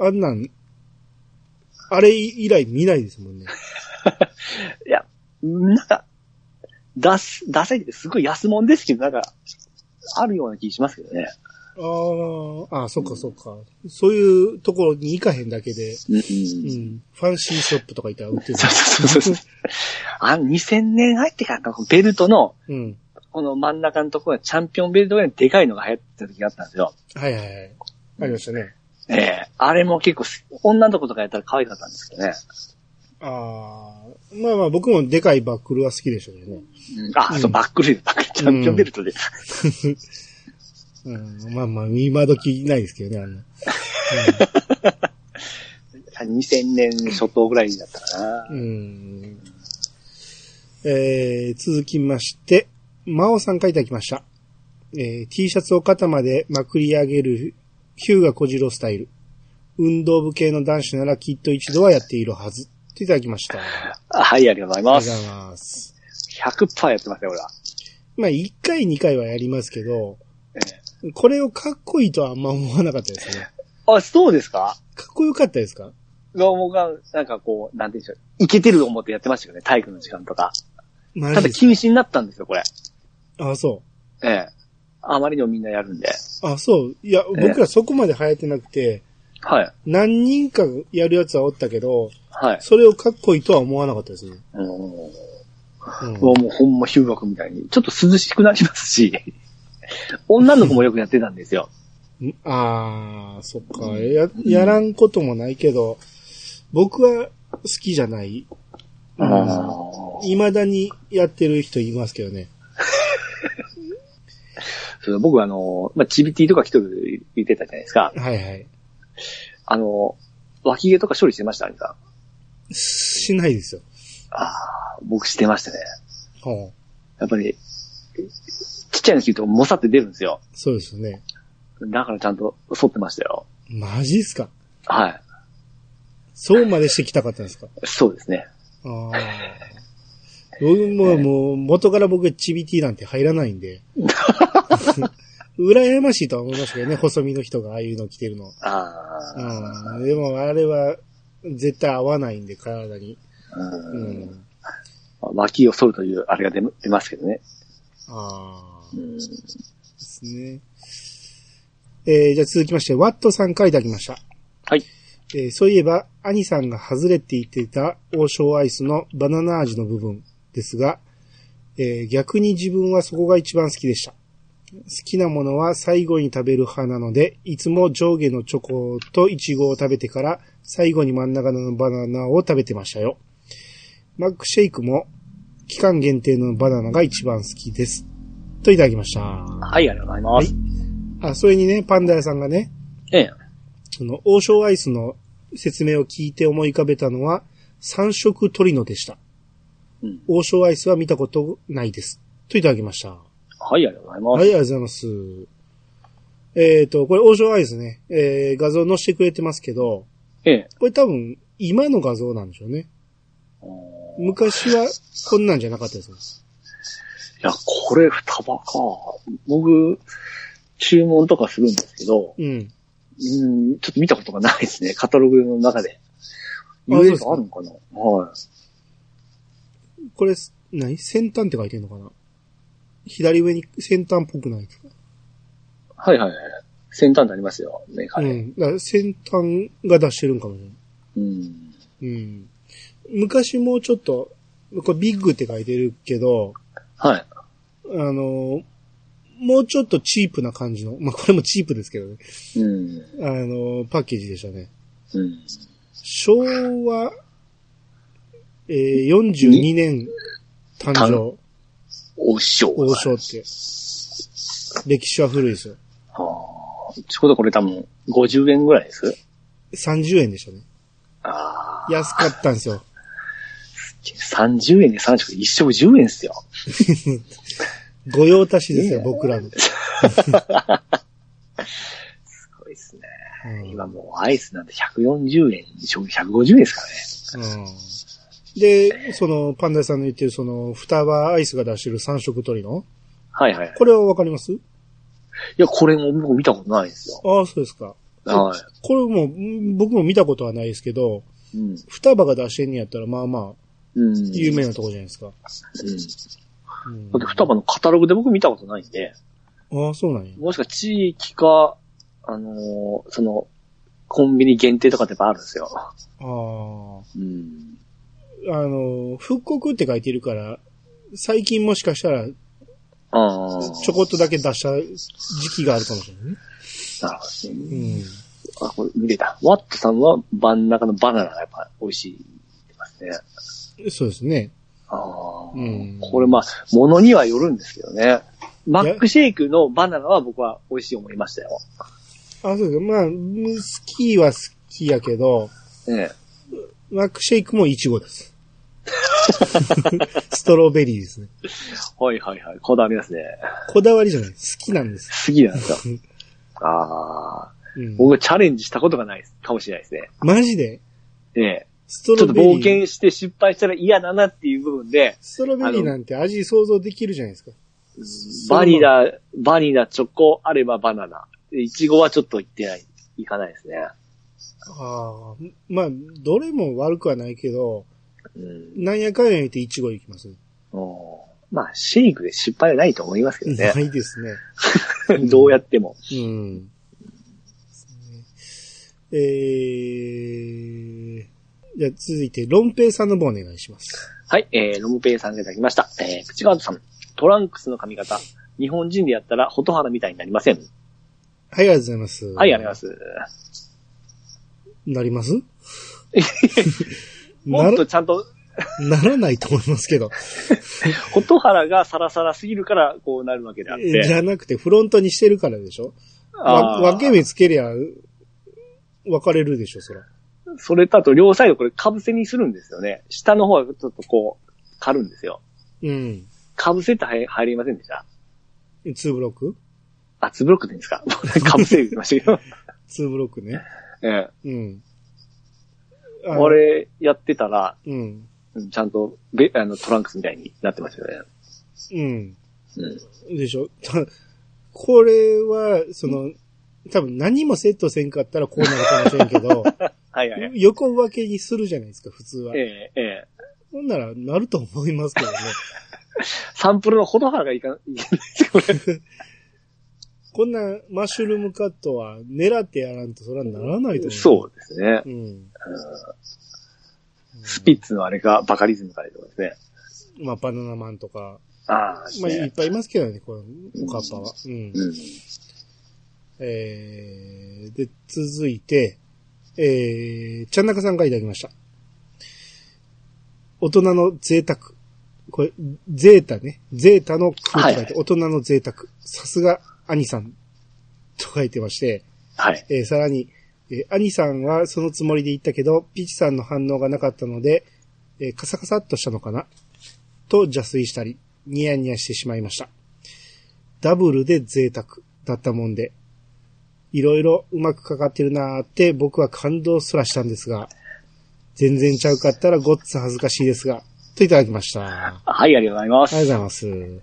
あんなん、あれ以来見ないですもんね。いや、なんか、出す、出せってすごい安物ですけど、なんか、あるような気しますけどね。あーあ、そっかそっか。そういうところに行かへんだけで、うん。うん、ファンシーショップとか行ったら売ってる。そうそうそうそう。あの、2000年入ってからか、ベルトの、うん。この真ん中のところがチャンピオンベルトぐらいのでかいのが流行ってた時があったんですよ。はいはいはい。ありましたね。ええあれも結構す、女の子とかやったら可愛かったんですけどね。ああ、まあまあ僕もでかいバックルは好きでしたけどね。うん、あ、うんそう、バックルバックル、チャンピオンベルトです。うん、まあまあ、今時ないですけどね、あんな。2000年初頭ぐらいだったかな。うん。えー、続きまして、真央さんからいただきました。えー T シャツを肩までまくり上げるヒューガ小次郎スタイル。運動部系の男子ならきっと一度はやっているはず。といただきました。あ あはい、ありがとうございますりがとうご。ざいます。100%やってますね、俺は。まあ、1回2回はやりますけど、えこれをかっこいいとはあんま思わなかったですね。あ、そうですか？かっこよかったですか？が、僕が、なんかこう、なんていうんでしょう。いけてると思ってやってましたよね、体育の時間とか。ただ禁止になったんですよ、これ。かあ、そええ。あまりにもみんなやるんで。う。あ、そう。いや、僕らそこまで流行ってなくて、はい。何人かやるやつはおったけど、はい。それをかっこいいとは思わなかったですね。うん。うんもうほんま、ヒューガ君みたいに、ちょっと涼しくなりますし、女の子もよくやってたんですよ。んあー、そっか。や、やらんこともないけど、僕は好きじゃない。あ未だにやってる人いますけどね。そう僕はあの、まあ、チビティとか来とる言ってたじゃないですか。はいはい。あの、脇毛とか処理してました？兄さん。しないですよ。ああ、僕してましたね。ほうやっぱり、ちっちゃいの切るともさって出るんですよ。そうですよね。だからちゃんと剃ってましたよ。マジっすか？はい。そうまでしてきたかったんですか？そうですね。ああ。僕も、もう、元から僕はチビティなんて入らないんで。羨ましいとは思いましたけどね、細身の人がああいうの着てるの。ああ、うん。でも、あれは、絶対合わないんで、体に。う。うんん。脇を剃るというあれが出出ますけどね。ああ。うんですね。えー、じゃあ続きまして、ワットさんからいただきました。はい。えーそういえば、兄さんが外れって言っていた王将アイスのバナナ味の部分ですが、えー逆に自分はそこが一番好きでした。好きなものは最後に食べる派なので、いつも上下のチョコとイチゴを食べてから、最後に真ん中のバナナを食べてましたよ。マックシェイクも、期間限定のバナナが一番好きです。といただきました。はい、ありがとうございます。あ、それにね、パンダ屋さんがね、ええ。その、王将アイスの説明を聞いて思い浮かべたのは、三色トリノでした。うん。王将アイスは見たことないです。といただきました。ははい、ありがとうございます。い、ありがとうございます。えっ、と、これ王将アイスね、えー、画像載せてくれてますけど、ええ。これ多分、今の画像なんでしょうね。昔は、こんなんじゃなかったですや、これ、束か。僕、注文とかするんですけど、うん。うん、ちょっと見たことがないですね。カタログの中で。あそうですあるのかなはい。これ、何？先端って書いてんのかな？左上に先端っぽくないですか？はいはいはい。先端になりますよ。メーカーで。うん。だ先端が出してるんかもしれない。うん。うん。昔もうちょっと、これビッグって書いてるけど、はい。あの、もうちょっとチープな感じの、まあ、これもチープですけどね、うん。あの、パッケージでしたね。うん。昭和、えー、42年誕生、お師匠。王将って。歴史は古いですよ。はあ。ちょうどこれ多分50円ぐらいです？30円でしたね。ああ。安かったんですよ。30円で3食一食10円ですよ。御用達ですよ、僕らの。すごいですね。うん今もうアイスなんて140円、食150円ですからね。うんで、その、パンダさんの言ってる、その、双葉アイスが出してる三色鳥の？はいはい。これはわかります？いや、これも僕見たことないですよ。ああ、そうですか。はこれも、ん僕も見たことはないですけど、い。うん。双葉が出してんにやったら、まあまあ、うん。有名なとこじゃないですか。うん。うんだって双葉のカタログで僕見たことないんで、ああ、そうなんや。もしか地域か、あのーその、コンビニ限定とかってやっぱあるんですよ。ああ。うん。あの、復刻って書いてるから、最近もしかしたら、ああ。ちょこっとだけ出した時期があるかもしれないね。なるほどね。うん。あ、これ見れた。ワットさんは真ん中のバナナがやっぱ美味しいってますね。そうですね。ああ。うんこれまあ、ものにはよるんですけどね。マックシェイクのバナナは僕は美味しい思いましたよ。あ、そうですか。まあ、好きは好きやけど、ええ。マックシェイクもイチゴです。ストロベリーですね。はいはいはい。こだわりますね。こだわりじゃない。好きなんです。好きなんですよ。ああ。うん、僕はチャレンジしたことがないかもしれないですね。マジで？ええ。ストちょっと。冒険して失敗したら嫌だなっていう部分で、ストロベリーなんて味想像できるじゃないですか。バニラ、バニラ、チョコ、あればバナナ。いちごはちょっといってない、いかないですね。ああ、まあ、どれも悪くはないけど、うん。なんやかんや言ってイチゴいきます。おまあ、シェイクで失敗はないと思いますけどねな。いですね。どうやっても。うん。えー、じゃあ続いて、ロンペイさんの方お願いします。はい、えー、ロムペイさんがいただきました。えー、プチガードさん。トランクスの髪型。日本人でやったら、ホトハラみたいになりません。はい、ありがとうございます。はい、ありがとうございます。なります？もっとちゃんと、ならないと思いますけど。ホトハラがサラサラすぎるから、こうなるわけであっじて。ゃなくて、フロントにしてるからでしょ？分け目つけりゃ、分かれるでしょ、そら。それとあと、両サイドこれ、被せにするんですよね。下の方はちょっとこう、刈るんですよ。うん。被せって入入りませんでした？2ブロック？あ、ツブロックでいいんですか？被せ言ってましたけど。?2 ブロックね。ええ。うん。あこれ、やってたら、うん。うんちゃんと、べ、あの、トランクスみたいになってますよね。うん。うん。でしょ？た これは、その、多分何もセットせんかったらこうなるかもしれんけど、はいはいはい。横分けにするじゃないですか、普通はえ。え、ええ。ほんなら、なると思いますけどね。サンプルのほどはらがいかないですよ、これ。こんなマッシュルームカットは狙ってやらんとそれはならないと思う。そうですねう。。うん。スピッツのあれがバカリズムからとかですね。まあ、バナナマンとか、ああ、まあ、いっね。ぱいいますけどね、このおかっぱは。うん。うん。えー、で、続いて、えー、ちゃんなかさんからいただきました。大人の贅沢。これ、ゼータね。ゼータの空って書いて、大人の贅沢。さすが、兄さん。と書いてまして、はい。えーさらに、えー兄さんはそのつもりで言ったけど、ピチさんの反応がなかったので、えーカサカサっとしたのかな？と邪推したり、ニヤニヤしてしまいました。ダブルで贅沢だったもんで、いろいろうまくかかってるなーって僕は感動すらしたんですが、全然ちゃうかったらごっつ恥ずかしいですが、といただきました。あはい、ありがとうございます。りがとうございます。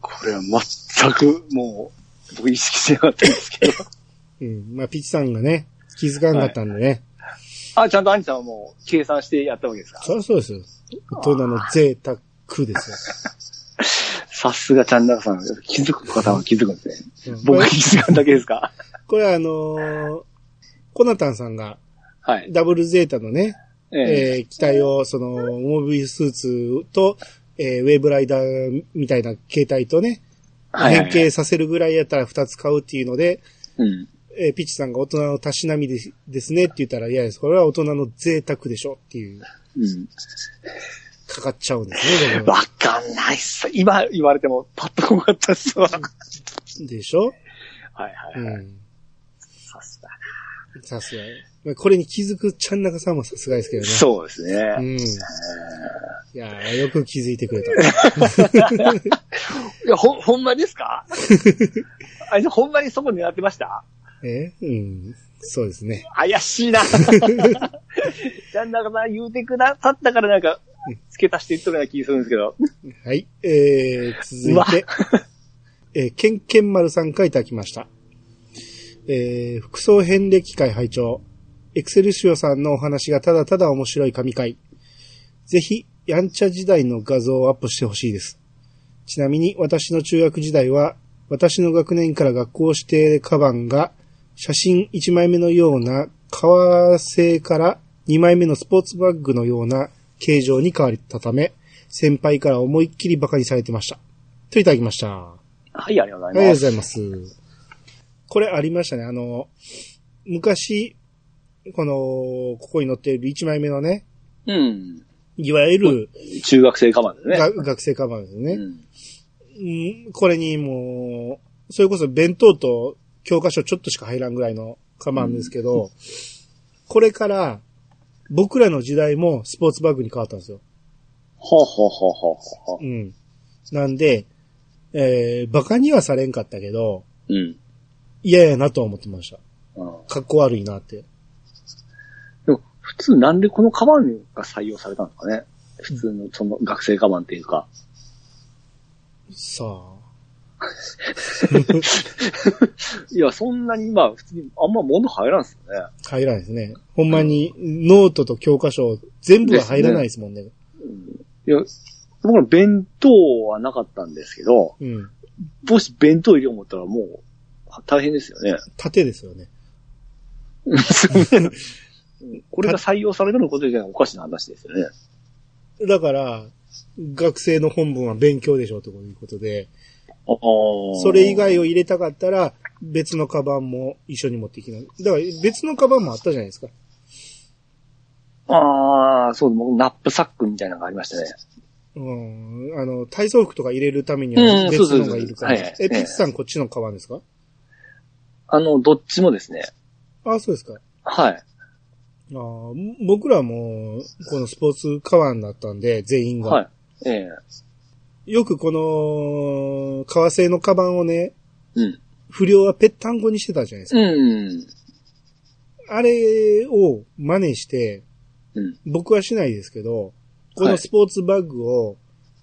これは全く、もう、僕意識してなかったんですけど。うん。まあ、ピチさんがね、気づかなかったんでね。あ、ちゃんと兄さんはもう、計算してやったわけですか？そりゃそうですよ。大人の贅沢ですよ。さすがちゃんなかさん、気づく方は気づくんですね。うん僕が気づかんだけですか？これあのーコナタンさんがはい。ダブルゼータのね、えええー機体をその、モビルスーツと、えーウェーブライダーみたいな形態とね、変形させるぐらいやったら2つ買うっていうので、うん。えーピッチさんが大人のたしなみでですねって言ったら、いや、これは大人の贅沢でしょっていう、うん。かかっちゃうんですね。わかんないっす。今言われてもパッとこなかったっすわ。でしょ？はいはういはい。ん。さすが。さすが。まあこれに気づくちゃんなかさんもさすがですけどね。そうですね。うん。いやーよく気づいてくれた。いや、ほ、ほんまですか？あいつほんまにそこ狙ってました？え？うん。そうですね。怪しいな。ちゃんなかさん言うてくださったからなんか、付け足して言っとるような気がするんですけど。はい。えー、続いて、えー、ケンケンマルさんからいただきました。えー、服装遍歴会拝聴エクセルシオさんのお話がただただ面白い神回。ぜひ、やんちゃ時代の画像をアップしてほしいです。ちなみに、私の中学時代は、私の学年から学校指定カバンが、写真1枚目のような革製から2枚目のスポーツバッグのような形状に変わったため、先輩から思いっきり馬鹿にされてました。といただきました。あはい、ありがとうごりがざいます。とうございます。これありましたね。あの、昔、この、ここに載っている1枚目のね、うん。いわゆる、中学生カバンですね。が学生カバンですね。うん。うん、これにもう、それこそ弁当と教科書ちょっとしか入らんぐらいのカバンですけど、これから僕らの時代もスポーツバッグに変わったんですよ。ほうほうほうほうほう。うん。なんで、えー、バカにはされんかったけど、うん。嫌やなとは思ってました。うんかっこ悪いなって。でも、普通なんでこのカバンが採用されたんですかね普通の、その学生カバンっていうか。さあ。いや、そんなに、まあ、普通に、あんま物入らんすよね。入らないですね。ほんまに、ノートと教科書、全部は入らないですもんね。いや、僕の弁当はなかったんですけど、うん。もし弁当入れよう思ったらもう、大変ですよね。縦ですよね。これが採用されるのことじゃおかしな話ですよね。だから、学生の本文は勉強でしょうということで。それ以外を入れたかったら、別のカバンも一緒に持ってきな。だから別のカバンもあったじゃないですか。ああ、そう、僕ナップサックみたいなのがありましたね。うん。あの、体操服とか入れるためにうは別のがいるから。え、ピッチさんこっちのカバンですか？あの、どっちもですね。あ、そうですか。はい。あー僕らも、このスポーツカバンだったんで、全員が。はい。ええよくこの、革製のカバンをね、うん。不良はぺったんこにしてたじゃないですか。うん。あれを真似して、うん。僕はしないですけど、このスポーツバッグを、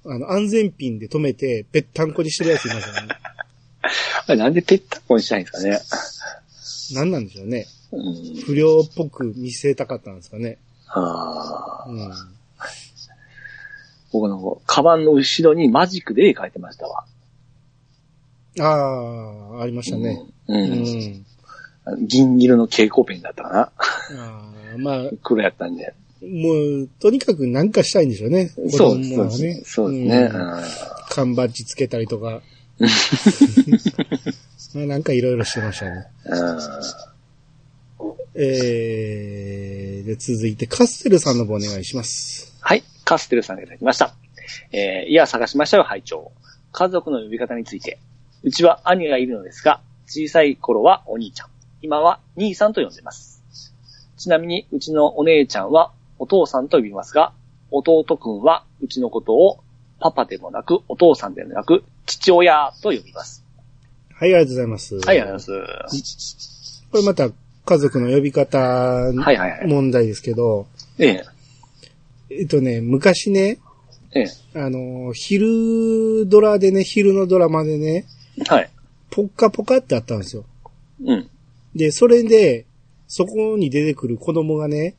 あの、安全ピンで止めて、ぺったんこにしてるやついますよね。あれなんでペッタコにしたいんですかね。何なんでしょうね。うん。不良っぽく見せたかったんですかね。ああ。うん。僕の、カバンの後ろにマジックで絵描いてましたわ。ああ、ありましたね。うん。ううんん。銀色の蛍光ペンだったかな。ああまあ、黒やったんで。もう、とにかく何かしたいんでしょうね。そうです。そうですね。うん缶バッジつけたりとか。まあなんかいろいろしてましたね。うん。えー、で、続いてカステルさんの方お願いします。はい。カステルさんがいただきました。えー、いや、探しましたよ、拝聴家族の呼び方について。うちは兄がいるのですが、小さい頃はお兄ちゃん。今は兄さんと呼んでいます。ちなみに、うちのお姉ちゃんはお父さんと呼びますが、弟くんはうちのことをパパでもなく、お父さんでもなく、父親と呼びます。はい、ありがとうございます。はい、ありがとうございます。これまた家族の呼び方はいはいはい。問題ですけど、ええ、えっとね、昔ね、ええ、あの、昼ドラでね、昼のドラマでね、はい。ポッカポカってあったんですよ。うん。で、それで、そこに出てくる子供がね、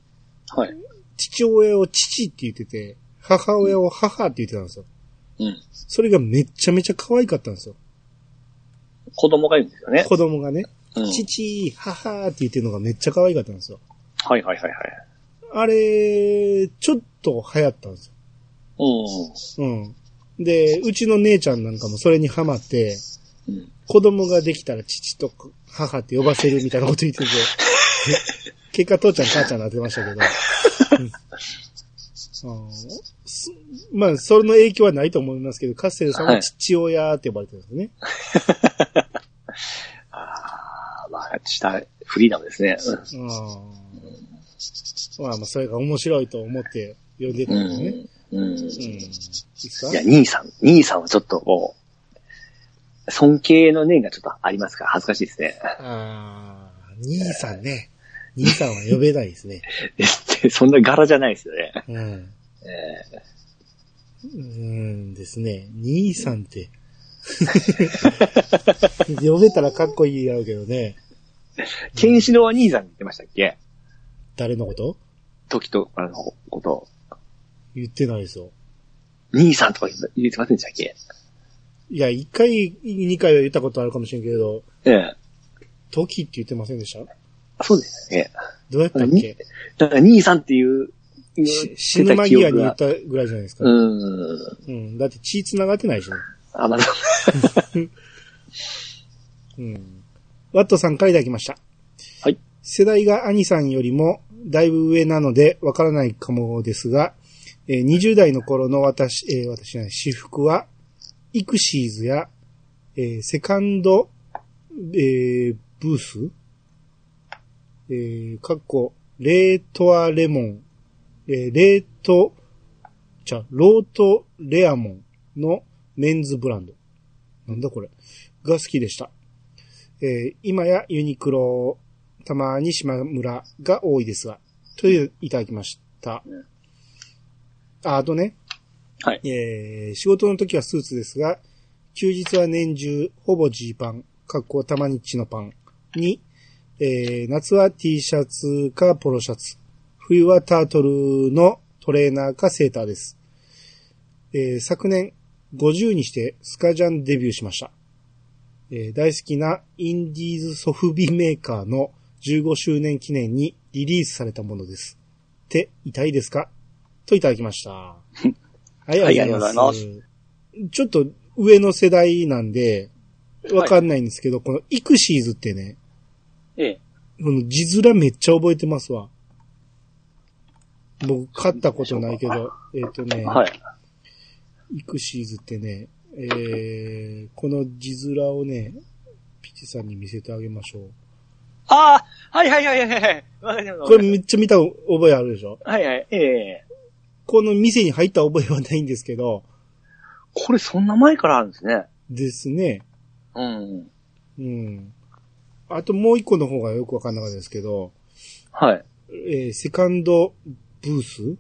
はい。父親を父って言ってて、母親を母って言ってたんですよ。うん。それがめっちゃめちゃ可愛かったんですよ。子供がいるんですよね。子供がね、うん。父、母って言ってるのがめっちゃ可愛かったんですよ。はいはいはいはい。あれ、ちょっと流行ったんですうよ。うん。で、うちの姉ちゃんなんかもそれにハマって、ん。うん。子供ができたら父と母って呼ばせるみたいなこと言ってて、結果父ちゃん母ちゃんになってましたけど。うんまあ、それの影響はないと思いますけど、カステルさんは父親って呼ばれてるんですね。ああ、まあ、した、フリーダムですね。あーまあまあ、それが面白いと思って呼んでたうんん。ですね。うん。うん。うん。いいですか？いや、兄さん、兄さんはちょっともう、尊敬の念がちょっとありますから恥ずかしいですね。ああ、兄さんね。兄さんは呼べないですね。そんな柄じゃないですよね。うん。えうんですね。兄さんって。呼べたらかっこいいやろうけどね。ー、ケンシロウは兄さんって言ってましたっけ？誰のこと？時と、あの、こと。言ってないですよ。兄さんとか言ってませんでしたっけ？いや、一回、二回は言ったことあるかもしれんけど、ええ。時って言ってませんでした？あそうですね。どうやったっけ？だから兄さんっていう、死ぬ間際に言ったぐらいじゃないですか。がうん。うん。だって血繋がってないしね。あ、まだ、うん。ワットさんからいただきました。はい。世代が兄さんよりもだいぶ上なのでわからないかもですが、えー20代の頃の私、えー私じゃない、私服は、イクシーズや、えーセカンド、えーブースえー、かっこ、レートアレモン、えーレートじゃ、ロートレアモンのメンズブランド。なんだこれ。が好きでした。えー今やユニクロ、たまに島村が多いですが、といういただきました。うんああとね、はい。えー仕事の時はスーツですが、休日は年中、ほぼジーパン、かっこたまにチノパンに、えー夏は T シャツかポロシャツ、冬はタートルのトレーナーかセーターです。えー昨年、50にしてスカジャンデビューしました。えー大好きなインディーズソフビメーカーの15周年記念にリリースされたものです。って、痛いですか？といただきました。はい、はいありがとうございますちょっと上の世代なんで、わかんないんですけど、このイクシーズってね、ええ。この字面めっちゃ覚えてますわ。僕、買ったことないけど、えっ、とね、はい。イクシーズってね、えー、この字面をね、ピチさんに見せてあげましょう。ああはいはいはいはいはい。わかりましたこれめっちゃ見た覚えあるでしょ？はいはい。ええこの店に入った覚えはないんですけど、これそんな前からあるんですね。ですね。うん。うん。あともう一個の方がよくわかんなかったですけど、はい。えーセカンドブース？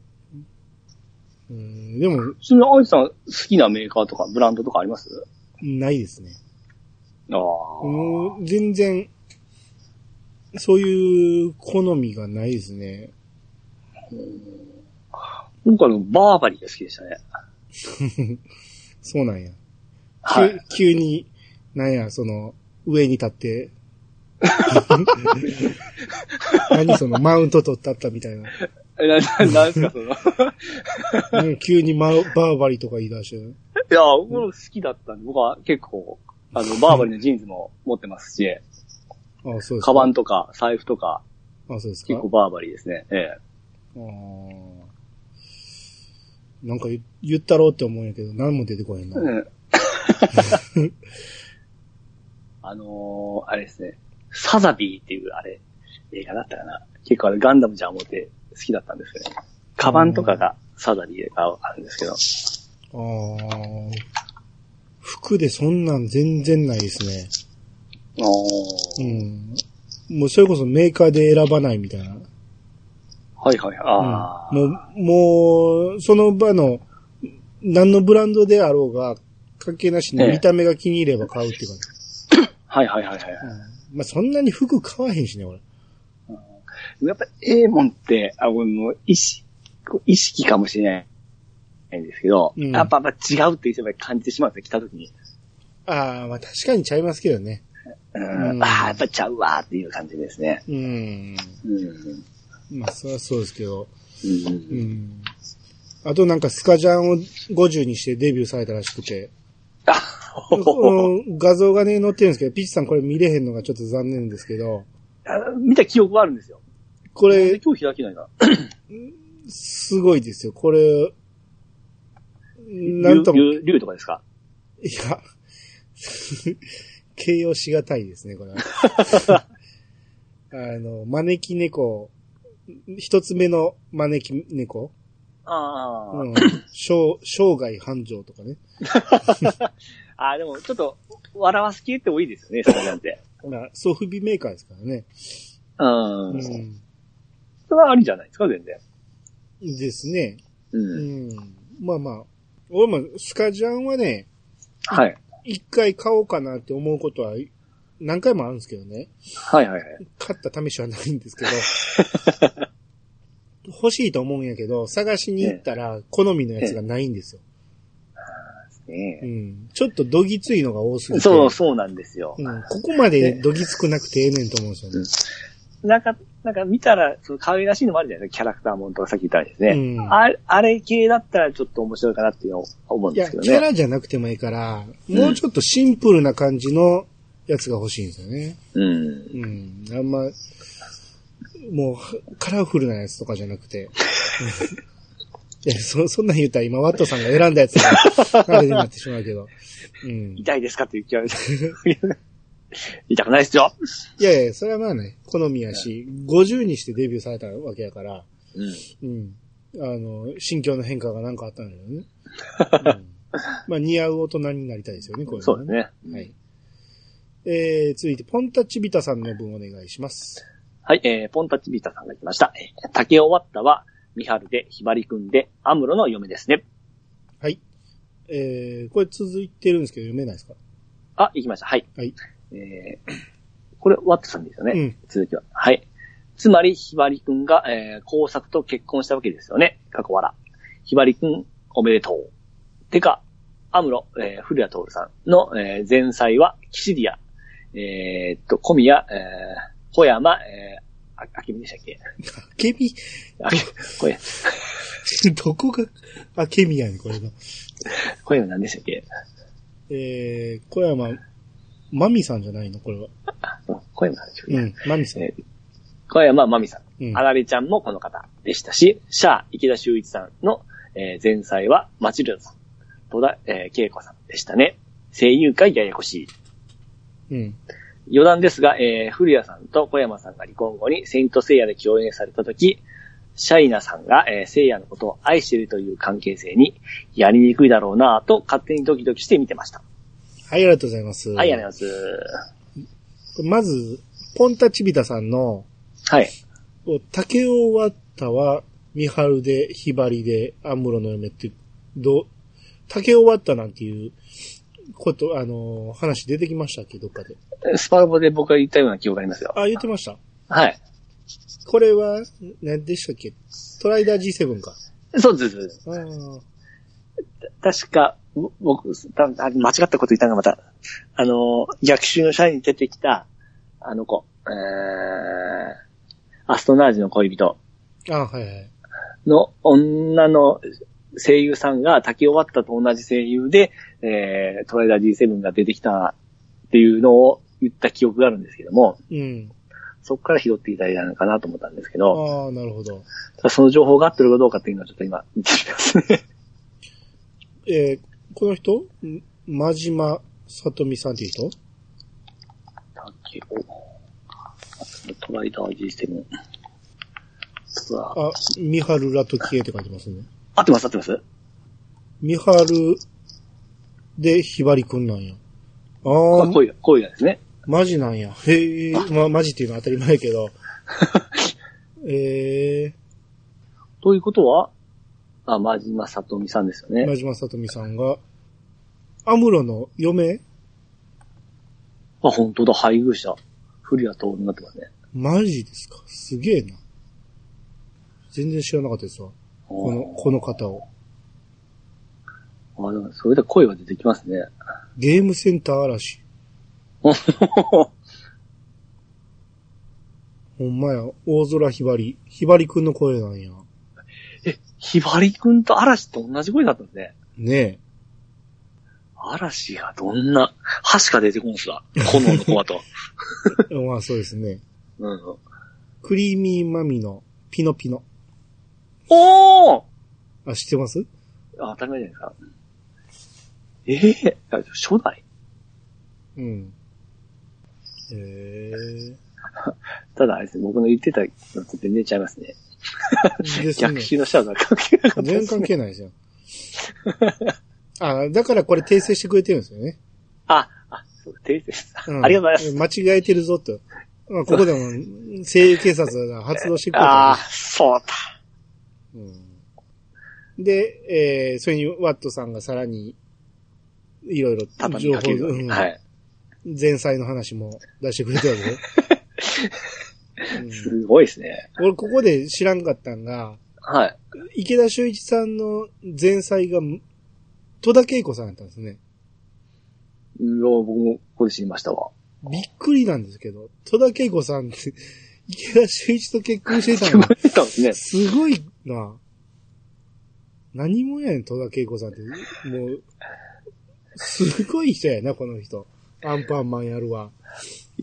うん、でも、ちなみに、アイさん好きなメーカーとかブランドとかあります？ないですね。ああ。もう全然、そういう好みがないですね。僕あの、バーバリーが好きでしたね。そうなんや。はい。急急に、なんや、その、上に立って、何その、マウント取ったったみたいな。え、な、ななんすか、その。急にマウバーバリとか言い出して。や、僕も好きだったんで、僕は結構、あの、バーバリーのジーンズも持ってますし、あそうですか。カバンとか財布とか、あそうですか。結構バーバリーですね。ええ。あーなんか言言ったろうって思うんやけど、何も出てこへんな。うん。あのー、あれですね。サザビーっていう、あれ、映画だったかな。結構あれガンダムじゃん思って好きだったんですけど、カバンとかがサザビーがあるんですけど。あー服でそんなん全然ないですね。うん。もうそれこそメーカーで選ばないみたいな。はいはい。ああ、もう、もう、その場の、何のブランドであろうが、関係なしにええ見た目が気に入れば買うっていうか、はいはいはいはい。うんまあそんなに服買わへんしね、俺。やっぱ、ええもんって、あ、俺もう意識、意識かもしれないんですけど、うんやっぱやっぱ違うってやっぱり感じてしまうんですよ、来た時に。ああ、まあ確かにちゃいますけどね。うん、うんああ、やっぱちゃうわーっていう感じですね。うん。うん。まあそりゃそうですけど。うんう。ん。あとなんかスカジャンを50にしてデビューされたらしくて。あ、この画像がね、載ってるんですけど、ピッチさんこれ見れへんのがちょっと残念ですけど、あ見た記憶はあるんですよ。これ、今日開けないな。すごいですよ。これ、なんとも、い竜竜とかですか？や、形容しがたいですね、これは。あの、招き猫、一つ目の招き猫、ああ、うん、生生涯繁盛とかね。ああ、でもちょっと、笑わす系って多いですよね、それなんて。まあ、ソフビメーカーですからね。うん。うそれはありじゃないですか、全然。ん。ですね。う。うんん。まあまあ、俺もスカジャンはね、はい。一回買おうかなって思うことは何回もあるんですけどね。はいはいはい。買った試しはないんですけど。欲しいと思うんやけど、探しに行ったら好みのやつがないんですよ。ねうん。ちょっとどぎついのが多すぎて。そう、そうなんですよ。うん。ここまでどぎつくなくてええねんと思うんですよね。なんか、なんか見たら、その可愛らしいのもあるじゃないですか、キャラクターもんとかさっき言ったりですね。うんあれ、あれ系だったらちょっと面白いかなっていうのを思うんですけどね。キャラじゃなくてもいいから、もうちょっとシンプルな感じのやつが欲しいんですよね。うん。うん。あんま、もう、カラフルなやつとかじゃなくて。いや、そ、そんなん言ったら今、ワットさんが選んだやつが、あれになってしまうけど。うん。痛いですかって言っちゃう。痛くないですよ。いやいや、それはまあね、好みやし、50にしてデビューされたわけやから、うん。うん。あの、心境の変化がなんかあったんだよね。うんまあ、似合う大人になりたいですよね、これ、そうです。ね。はい。えー、続いて、ポンタッチビタさんの分お願いします。はい、えー、ポンタッチビータさんが来ました。えー竹終わったは、ミハルで、ひばりくんで、アムロの嫁ですね。はい。えー、これ続いてるんですけど読めないですか？あ、行きました。はい。はい。えー、これ、ワットさんですよね。うん。続きは。はい。つまり、ひばりくんが、えー、工作と結婚したわけですよね。過去わら。ひばりくん、おめでとう。てか、アムロ、えー、古谷徹さんの、えー、前妻は、キシリア、えー、っと、小宮、えー、小山、えー、あ、あけみでしたっけ？ケミ、あけ、これ、どこが、あ、ケミやねん、これが。小山何でしたっけ？えー、小山、マミさんじゃないの？これは。あ、うん小山なんでしょうん、マミさん。えー小山まみさん。うんあられちゃんもこの方でしたし、シャー池田修一さんの、えー前妻はマチルダさん、戸田、えー、恵子さんでしたね。声優界ややこしい。うん。余談ですが、えー、古谷さんと小山さんが離婚後にセイントセイヤで共演された時、シャイナさんが、えー、セイヤのことを愛しているという関係性に、やりにくいだろうなぁと勝手にドキドキして見てました。はい、ありがとうございます。はい、ありがとうございます。まず、ポンタチビタさんの、はい。竹を割ったは、ミハルで、ヒバリで、アムロの嫁って、どう、竹を割ったなんていうこと、あの、話出てきましたっけ、どっかで。スパロボで僕が言ったような記憶がありますよ。あ、言ってました。はい。これは、何でしたっけ？トライダー G7 か。そうです。確か、ぼ僕、たあ間違ったこと言ったのがまた、あの、逆襲の社員に出てきた、あの子、えー、アストナージの恋人あはいはい。の女の声優さんが滝終わったと同じ声優で、えー、トライダー G7 が出てきたっていうのを言った記憶があるんですけども、うん。そこから拾っていただいたのかなと思ったんですけど、ああ、なるほど。その情報が合ってるかどうかっていうのはちょっと今、見てみますね。えーこの人？ん真島さとみさんっていう人？滝を、トライダー G7。トラあ、ミハルラトキエって書いてますね。合ってます合ってます？ミハルでヒバリくんなんや。ああ、あ、こういう、こういうやつね。マジなんや。へえ、ま、マジっていうのは当たり前やけど。ええということは、あ、真島さとみさんですよね。真島さとみさんが、アムロの嫁？あ、本当だ、配偶者。古谷徹になってますね。マジですか？すげえな。全然知らなかったですわ。この、この方を。あ、でもそれで声が出てきますね。ゲームセンター嵐。ほんまや。大空ひばり。ひばりくんの声なんや。え、ひばりくんと嵐と同じ声だったんですね。ね嵐がどんな、歯しか出てこんすわ。炎のコマと。え。まあそうですね。うん。クリーミーマミのピノピノ。おーあ、知ってます？あ当たり前じゃないですか。ええあ初代？うん。えただあれですね、僕の言ってたのと全然ちゃいますね。すね。逆襲のシャアが関係なかった全然関。係ないですよ。あ、だからこれ訂正してくれてるんですよね。あ、あ、そう、訂正です。うんありがとうございます。間違えてるぞと。まあ、ここでも、声優警察が発動してくれたああ、そうだ。うんで、えー、それにワットさんがさらに、いろいろ情報。うんはい。前菜の話も出してくれたので、うんすごいですね。俺ここで知らんかったんが、はい。池田修一さんの前菜が、戸田恵子さんだったんですね。うわ僕もここで知りましたわ。びっくりなんですけど、戸田恵子さんって、池田修一と結婚してたのすごいたんですね。すごいな。何もやねん、戸田恵子さんって。もう、すごい人やな、この人。アンパンマンやるわ。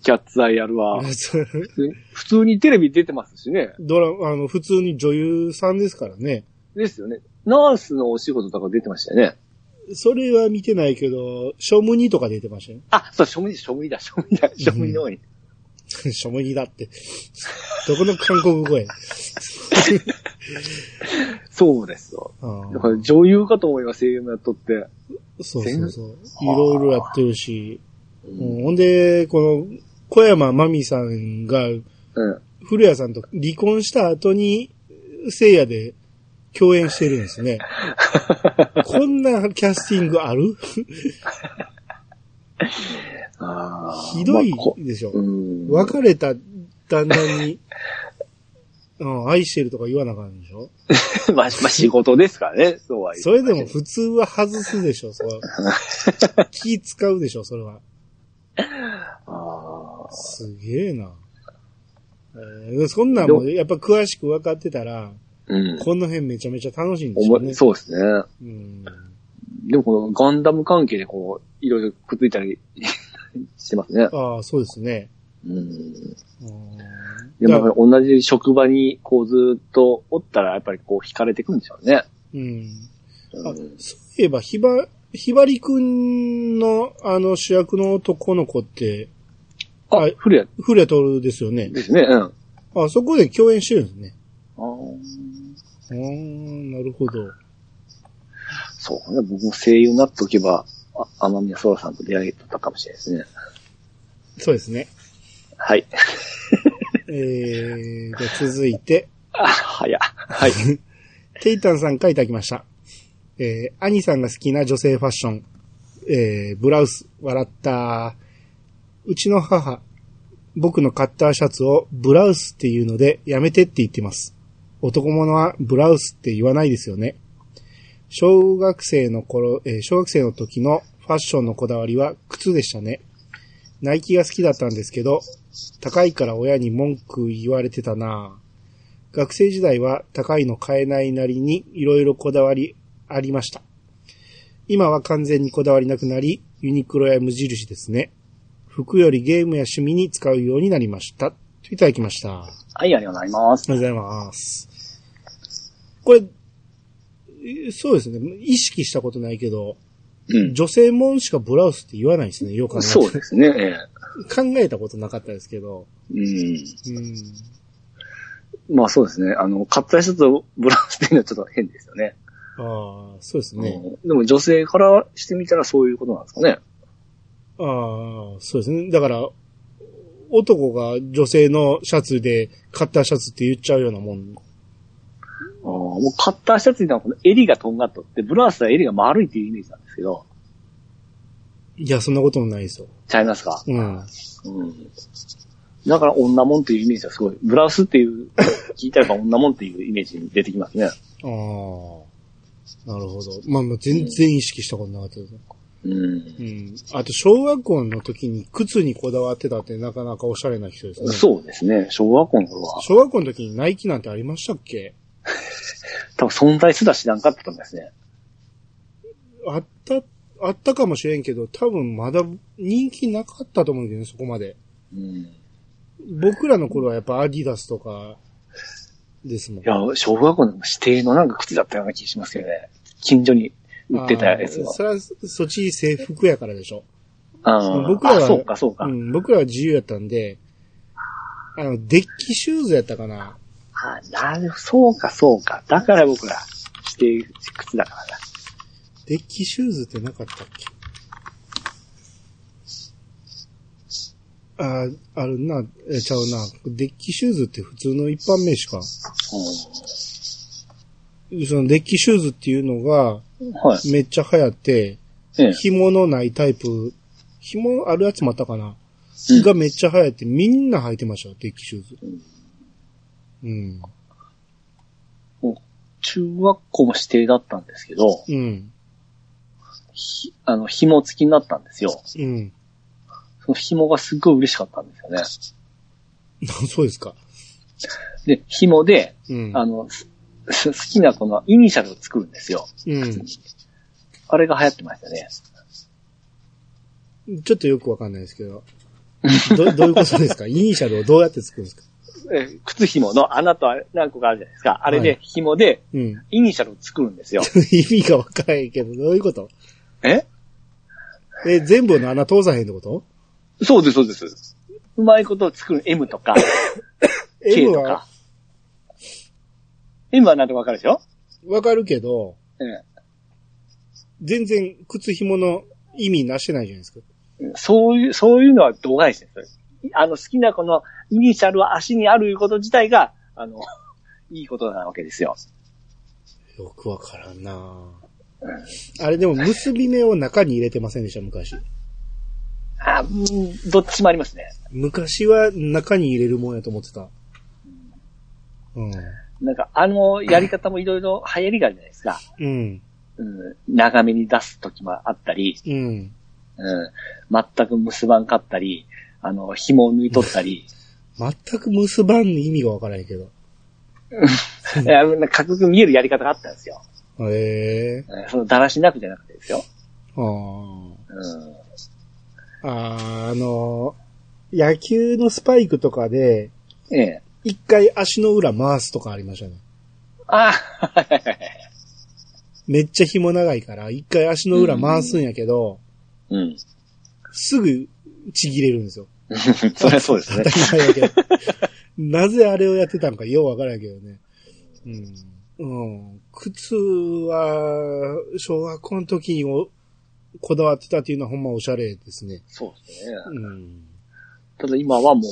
キャッツアイやるわ。そう普通に普通にテレビ出てますしね。ドラ、あの、普通に女優さんですからね。ですよね。ナースのお仕事とか出てましたよね。それは見てないけど、ショムニとか出てましたよ。あ、そう、ショムニ、ショムニだ、ショムニだ、ショムニの方 に。ショムニだって。どこの韓国語や？そうですよ。あだから女優かと思います、声優もやっとって。そうそうそう。いろいろやってるし、うんほんで、この、小山真美さんが、うん。古谷さんと離婚した後に、聖夜で共演してるんですね。こんなキャスティングある？ひどいでしょ。うん。別れた旦那に、うん、愛してるとか言わなあかんでしょまあ、まあ仕事ですからね、そうは言うそれでも普通は外すでしょ、そう。気使うでしょ、それは。あすげえな。えーそんなんもやっぱ詳しく分かってたら、ーうん。この辺めちゃめちゃ楽しいんでしょうね。そうですね。うん。でもこのガンダム関係でこう、いろいろくっついたりしてますね。ああ、そうですね。うん。うんでもやっぱり同じ職場にこうずっとおったらやっぱりこう惹かれてくるんでしょうね。うん。あうん、そういえば、ひば、ひばりくんの、あの、主役の男の子って、あはい、古谷古谷徹ですよね。ですね。うん。あ、そこで共演してるんですね。あーん、なるほど。そうね。僕も声優になっておけば、あ天宮空さんと出会えたかもしれないですね。そうですね。はい。えー、じゃあ続いて、あ、早。はい。テイタンさんからいただきました。えー、兄さんが好きな女性ファッション。えー、ブラウス、笑った。うちの母、僕のカッターシャツをブラウスっていうのでやめてって言ってます。男物はブラウスって言わないですよね。小学生の頃、えー小学生の時のファッションのこだわりは靴でしたね。ナイキが好きだったんですけど、高いから親に文句言われてたなぁ学生時代は高いの買えないなりにいろいろこだわりありました。今は完全にこだわりなくなり、ユニクロや無印ですね。服よりゲームや趣味に使うようになりました。といただきました。あはい、ありがとうございます。りがとうございます。これ、えそうですね。意識したことないけど、うん。女性もんしかブラウスって言わないですね。よく考えてそうですね。え考えたことなかったですけど。えうん。うん。まあそうですね。あの、買った人とブラウスっていうのはちょっと変ですよね。ああ、そうですね。うんでも女性からしてみたらそういうことなんですかね。ああ、そうですね。だから、男が女性のシャツで、カッターシャツって言っちゃうようなもん。もうカッターシャツっていうのはこの襟がとんがっとって、ブラウスは襟が丸いっていうイメージなんですけど、いや、そんなこともないですよ。ちゃいますか？うん。うん。だから女もんっていうイメージはすごい、ブラウスっていう、聞いたら女もんっていうイメージに出てきますね。ああ。なるほど。まあまあ、全然意識したことなかったです。うんう。ん。あと、小学校の時に靴にこだわってたってなかなかおしゃれな人ですね。そうですね。小学校の頃は、小学校の時にナイキなんてありましたっけ？多分存在すら知らんかったんですね。あった、あったかもしれんけど、多分まだ人気なかったと思うけどね、そこまで。うん。僕らの頃はやっぱアディダスとかですもん。いや、小学校の指定のなんか靴だったような気がしますけどね。近所に売ってたやつは。それは、そっち制服やからでしょ。あー僕らはあ、そうか、そうか。うん、僕らは自由やったんで、あの、デッキシューズやったかな。あ、なる、そうか、そうか。だから僕ら、指定靴だからな。デッキシューズってなかったっけ？あー、あるな、えちゃうな。デッキシューズって普通の一般名詞か。そのデッキシューズっていうのが。めっちゃ流行って、ええ。紐のないタイプ、紐あるやつもあったかな、うんがめっちゃ流行ってみんな履いてましたよ、デッキシューズ。うん。中学校も指定だったんですけど、うん。ひあの、紐付きになったんですよ。うん。その紐がすっごい嬉しかったんですよね。そうですか。で、紐で、うん。あの、す好きなこのイニシャルを作るんですよ。うん。あれが流行ってましたね。ちょっとよくわかんないですけど。ど、どういうことですか？イニシャルをどうやって作るんですか？え靴紐の穴と何個かあるじゃないですか。あれではい紐でうん。イニシャルを作るんですよ。意味がわからないけど、どういうこと？え？え、全部の穴通さへんってこと？そうです、そうです。うまいことを作る M とか、K ?M とはか。M は？なんとかわかるでしょ？わかるけど、え全然靴紐の意味なしてないじゃないですか。え。そういう、そういうのは度外視ですよ。あの、好きなこのイニシャルは足にあること自体が、あの、いいことなわけですよ。よくわからんなあれでも結び目を中に入れてませんでした、昔。あ、うんどっちもありますね。昔は中に入れるもんやと思ってた。うん。なんか、あのやり方もいろいろ流行りがあるじゃないですか。うん。うん、長めに出す時もあったり、うん。うん、全く結ばんかったり、あの、紐を抜いとったり、全く結ばんの意味がわからないけど。いやかかっこよく見えるやり方があったんですよ。へえうんそのだらしなくじゃなくてですよ。あーうん。あー。あの、野球のスパイクとかで、ええ。一回足の裏回すとかありましたね。あはいはいはいめっちゃ紐長いから、一回足の裏回すんやけど、うん。すぐちぎれるんですよ。そりゃそうですね。なぜあれをやってたのかようわからんけどね。うん。うん。靴は、小学校の時におこだわってたっていうのはほんまおしゃれですね。そうですね。うん。ただ今はもう、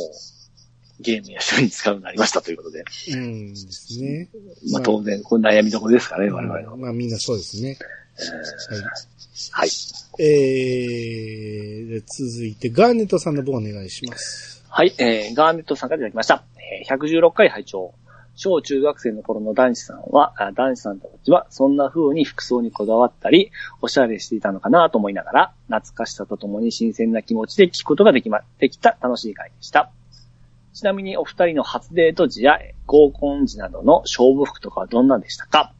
ゲームや趣味に使うようになりましたということで。うんですね。まあ当然、これ悩みどころですからね、我々の。まあみんなそうですね。はい。えー、で続いてガーネットさんの分お願いします。はい、えー、ガーネットさんからいただきました。えー、116回拝聴小中学生の頃の男子さんは、あ男子さんたちはそんな風に服装にこだわったり、おしゃれしていたのかなと思いながら、懐かしさとともに新鮮な気持ちで聞くことができま、できた楽しい回でした。ちなみにお二人の初デート時や合コン時などの勝負服とかはどんなんでしたか、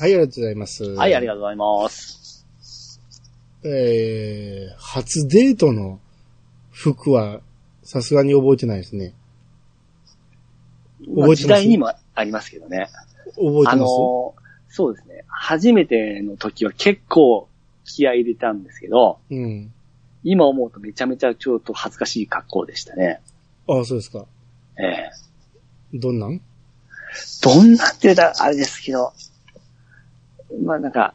はい、ありがとうございます。はい、ありがとうございます。えー、初デートの服は、さすがに覚えてないですね。まあ覚えてます？時代にもありますけどね。あ覚えてます、のーそうですね。初めての時は結構気合い入れたんですけど、うん。今思うとめちゃめちゃちょっと恥ずかしい格好でしたね。ああ、そうですか。ええどんなん？どんなんて言うたらあれですけど、まあなんか、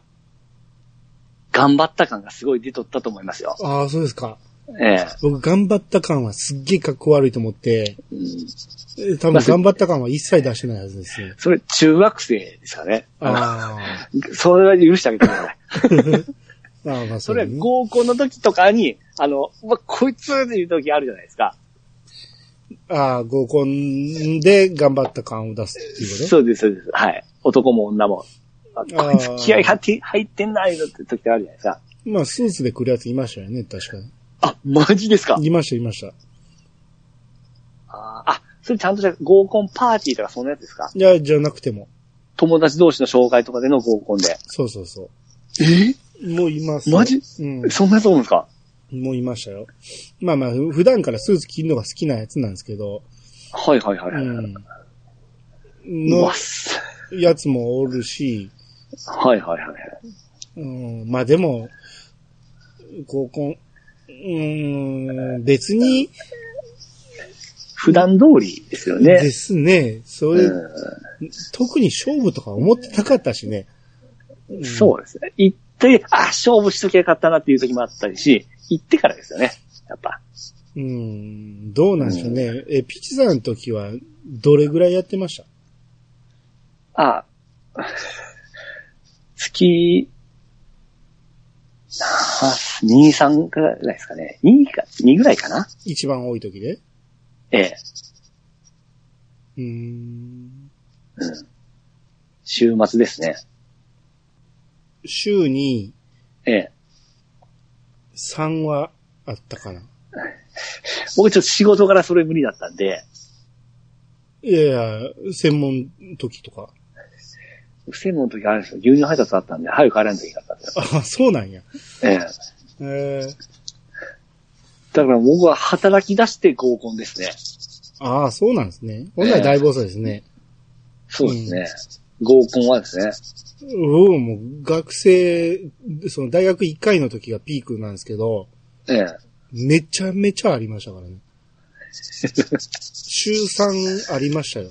頑張った感がすごい出とったと思いますよ。ああ、そうですか。ええ僕、頑張った感はすっげえ格好悪いと思って、うんえー多分頑張った感は一切出してないはずですね。それ中学生ですかね。あそれは許してあげてください。あ。ああ、まあそれはね合コンの時とかに、あの、うわこいつっていう時あるじゃないですか。ああ、合コンで頑張った感を出すっていうこと？そうです、そうです。はい。男も女も。あこいつ気合入って、入ってんないのって時あるじゃないですか。まあ、スーツで来るやついましたよね、確かに。あ、マジですか？いました、いました。あーあ、それちゃんとした合コンパーティーとかそんなやつですか？いや、じゃなくても。友達同士の紹介とかでの合コンで。そうそうそえ？う。もういますよ。マジ？うん。そんなやつおるんですか？もういましたよ。まあまあ、ふ普段からスーツ着るのが好きなやつなんですけど、はいはいはい。うん。うのわっす。やつもおるし、はいはいはい。うん、まあでも、合コン、うん、別に普段通りですよね。ですね。それ、う特に勝負とか思ってなかったしね。ん、そうですね。行って、あ、勝負しときゃよかったなっていう時もあったりし、行ってからですよね。やっぱ。うん、どうなんでしょうね。え、ピチさんの時は、どれぐらいやってました？あ、月、2、3くらいですかね。2か、2ぐらいかな一番多い時で？ええ。うーん。うん。週末ですね。週にええ。3はあったかな。僕ちょっと仕事からそれ無理だったんで、いやいや、専門時とか。専門の時あるんですよ。牛乳配達あったんで、早く帰らんといけなかったんですよ。あ、そうなんや。ええ。えー、だから僕は働き出して合コンですね。ああ、そうなんですね。ほんならだいぶ遅いですね。そうですね。合コンはですね。うん、もう学生、その大学1回の時がピークなんですけど、ええ。めちゃめちゃありましたからね。週3ありましたよ。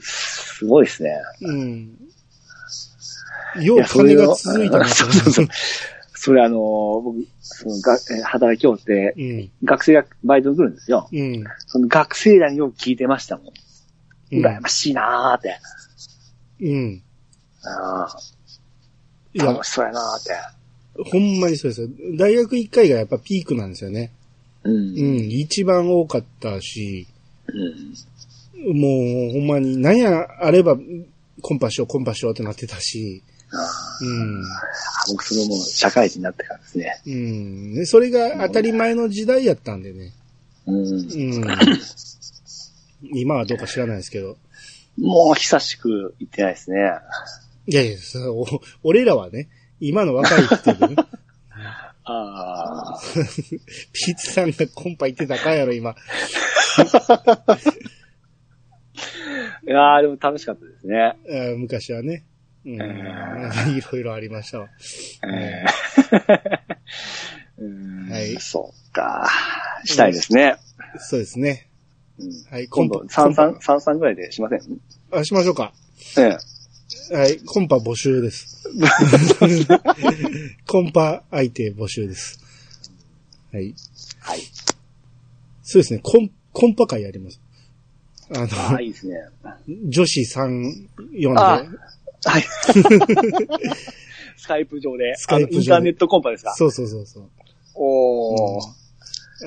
すごいですね。うん。よう金が続いたなとそうそうそう。それあのー僕、そのが、えー働きようって、うん。学生がバイトに来るんですよ。うん。その学生らによく聞いてましたもん。うん羨ましいなーって。うん。ああ楽、しそうやなーって。ほんまにそうですよ。大学1回がやっぱピークなんですよね。うん。うん。一番多かったし、うん。もうほんまに何やあればコンパしよう、コンパしようってなってたし、うん。僕そのもう社会人になってからですね。うん。でそれが当たり前の時代やったんでね。うん。うん。今はどうか知らないですけど。もう久しく行ってないですね。いやいや、そお俺らはね、今の若い人でね、ああ。ピーチさんがコンパ行ってたかやろ、今。いやーでも楽しかったですね。昔はね。うん。え いろいろありましたわ。はいそうか。したいですね。そうですね。うんはい、今度、三三、三三ぐらいでしません？あ、しましょうか。ええ。はい、コンパ募集です。コンパ相手募集です。はい。はい。そうですね、コン、コンパ会やります。あの、ああ、いいですね。女子3、4で、あはい。スカイプ上で、スカイプ上でインターネットコンパですか？そうそうそうそう。おー。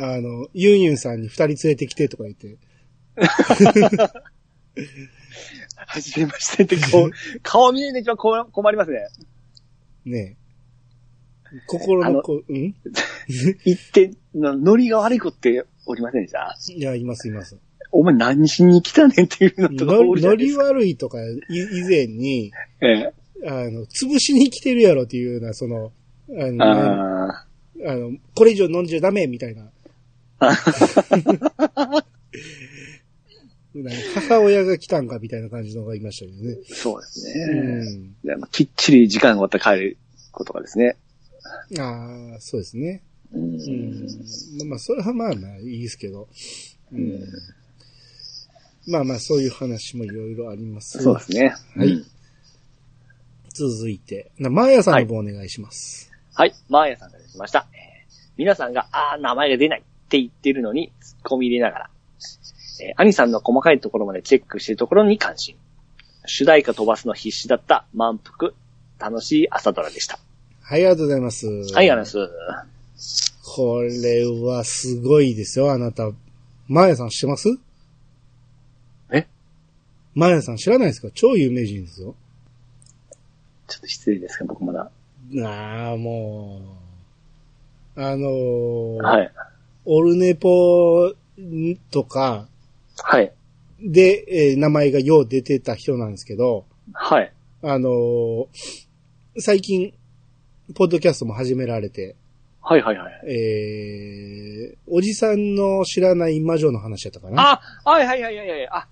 あの、ユンユンさんに2人連れてきてとか言って、はじめましてって、こう、顔見えるの一番困困りますね。ね心のこ、うん？言って、なノリが悪い子っておりませんでした？いや、いますいます。お前何しに来たねんっていうのとかじゃないですか。悪いとか、い以前に、ええ。あの、潰しに来てるやろっていうような、その、あの、ああの、これ以上飲んじゃダメみたいな。なんか母親が来たんかみたいな感じのがいましたけどね。あ、そうですうね。ん。でまあきっちり時間が終わったら帰ることがですね。ああ、そうですね。うんうん。まあまあ、それはまあまあいいですけど。ううんん。まあまあ、そういう話もいろいろあります。そうですね。はいうん続いて、な、マーヤさんの方お願いします。はい。マーヤさんが来ました。えー皆さんが、あー、名前が出ないって言ってるのに、突っ込み入れながら、えー、兄さんの細かいところまでチェックしているところに関心。主題歌飛ばすの必死だった満腹、楽しい朝ドラでした。はい、ありがとうございます。はい、ありがとうございます。これはすごいですよ、あなた。マーヤさん知ってます？えマーヤさん知らないですか？超有名人ですよ。ちょっと失礼ですけど、僕まだ。ああ、もう。あのーはい。オルネポとかはい。で、えー名前がよう出てた人なんですけど、はい。あのー最近、ポッドキャストも始められて、はいはいはい。えー、おじさんの知らない魔女の話やったかな？あ、はいはいはいはいはい。あ、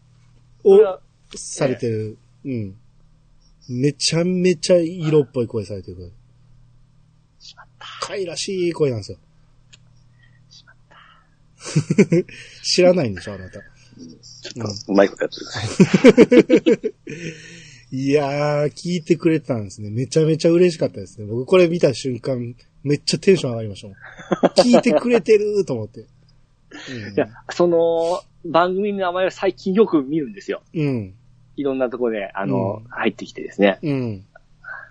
これをはされてる。うん。めちゃめちゃ色っぽい声されてる。しまっかいらしい声なんですよ。知らないんでしょ、あなた。ちょっと、うまいことやってる。いやー、聞いてくれてたんですね。めちゃめちゃ嬉しかったですね。僕これ見た瞬間、めっちゃテンション上がりましたもん。聞いてくれてると思って。うんいや、その、番組の名前を最近よく見るんですよ。うん。いろんなところで、あの、うん入ってきてですね。うん。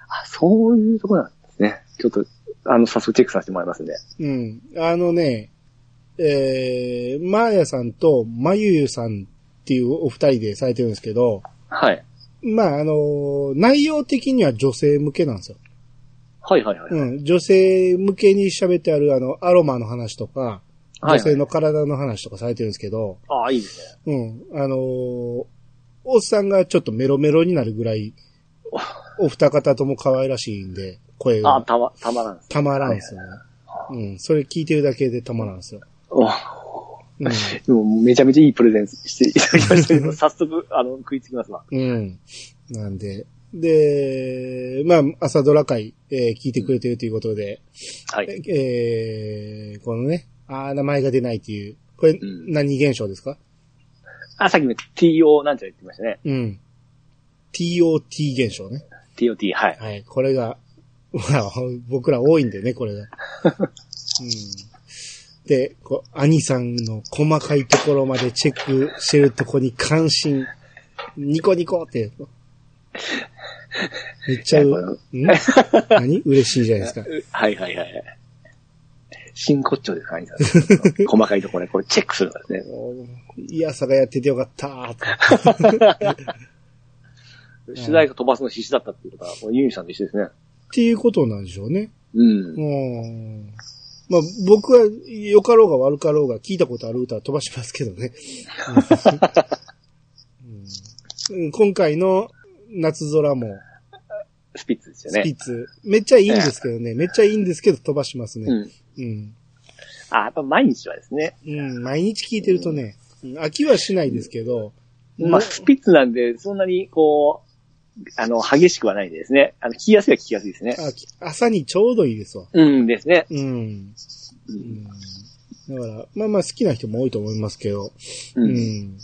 あ、そういうところなんですね。ちょっと、あの、早速チェックさせてもらいますんで。うん。あのね、えー、マーヤさんとマユユさんっていうお二人でされてるんですけど、はい。まあ、あの、内容的には女性向けなんですよ。はいはいはい。うん。女性向けに喋ってあるあの、アロマの話とか、はい女性の体の話とかされてるんですけど、ああ、いいですね。うん。あのーおっさんがちょっとメロメロになるぐらい、お二方とも可愛らしいんで、声ああ、がたま、たまらん。たまらんすよね。うん。それ聞いてるだけでたまらんすよ。おうん。でもめちゃめちゃいいプレゼンしていただきましたけど、早速、あの、食いつきますわ。うん。なんで、で、まあ、朝ドラ会、えー聞いてくれてるということで、はい。えー、このね、あー名前が出ないっていう、これ、ん何現象ですか？あ、さっきも TO なんちゃら言ってましたね。うん。TOT 現象ね。TOT、はい。はい。これが、まあ、僕ら多いんでね、これが。うん。で、こう、兄さんの細かいところまでチェックしてるとこに関心、ニコニコって、めっちゃう、ん？何？嬉しいじゃないですか。はいはいはい。真骨頂ですか、兄さん。細かいところでこれチェックするんですね。いやさがやっててよかったーって。取材が飛ばすの必死だったっていうことは、もうユニさんと一緒ですね。っていうことなんでしょうね。うん。うん。まあ、僕は良かろうが悪かろうが聞いたことある歌は飛ばしますけどね。うんうん今回の夏空も、スピッツですよスピね。ッツ、めっちゃいいんですけどね。めっちゃいいんですけど飛ばしますね。うん。うん。あ、やっぱ毎日はですね。うん。毎日聞いてるとね、うん飽きはしないですけど、まあ、スピッツなんで、そんなに、こう、あの、激しくはないですね。あの、聞きやすいは聞きやすいですね。あき朝にちょうどいいですわ。うんですね。うん。う。うんんだから、まあまあ好きな人も多いと思いますけど、う。うんん。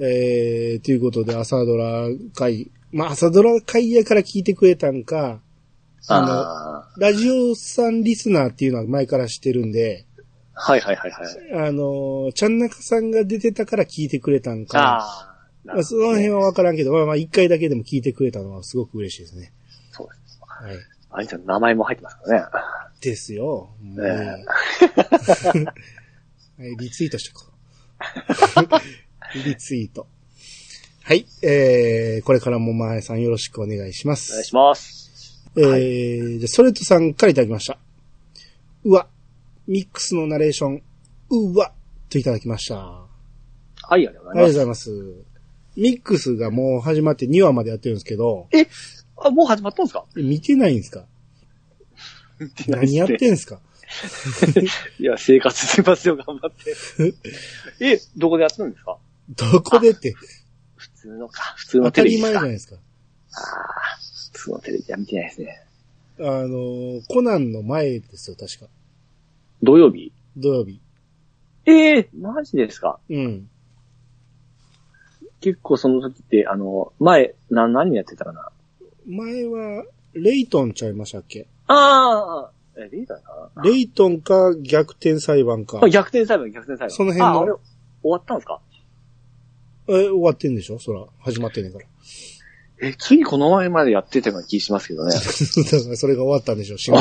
えー、ということで朝ドラ会、まあ朝ドラ会やから聞いてくれたんか、あの、あラジオさんリスナーっていうのは前から知ってるんで、あ。はいはいはいはい。あの、ちゃんなかさんが出てたから聞いてくれたんか、あまあ、その辺はわからんけど、まあまあ一回だけでも聞いてくれたのはすごく嬉しいですね。そうです。はい。兄さんの名前も入ってますからね。ですよ。もうえ はい、リツイートしとこう。リツイート。はい、えー、これからもまえさんよろしくお願いします。お願いします。えー、じゃあソレットさんからいただきました。うわ、ミックスのナレーション、うわ、といただきました。あはい、ありがとうごりがとうざいまございます。ミックスがもう始まって2話までやってるんですけど、す。あ、もう始まったんですか？見てないんですか何やってんすか？いや、生活してますよ、頑張って。え、どこでやってるんですか？どこでって、普通のか、普通の当たりテレビですか。前じゃないですか。ああ、普通のテレビは見てないですね。あの、コナンの前ですよ、確か。土曜日？土曜日。ええマジですか？うん。結構その時って、あの、前、な、何やってたかな？前は、レイトンちゃいましたっけ？ああ、え、リーダーかな？レイトンか逆転裁判かあ。逆転裁判、逆転裁判。その辺のあ、あれ、終わったんですか？え、終わってんでしょ？そら、始まってんねんから。え、ついこの前までやってたような気しますけどね。だからそれが終わったんでしょ ?4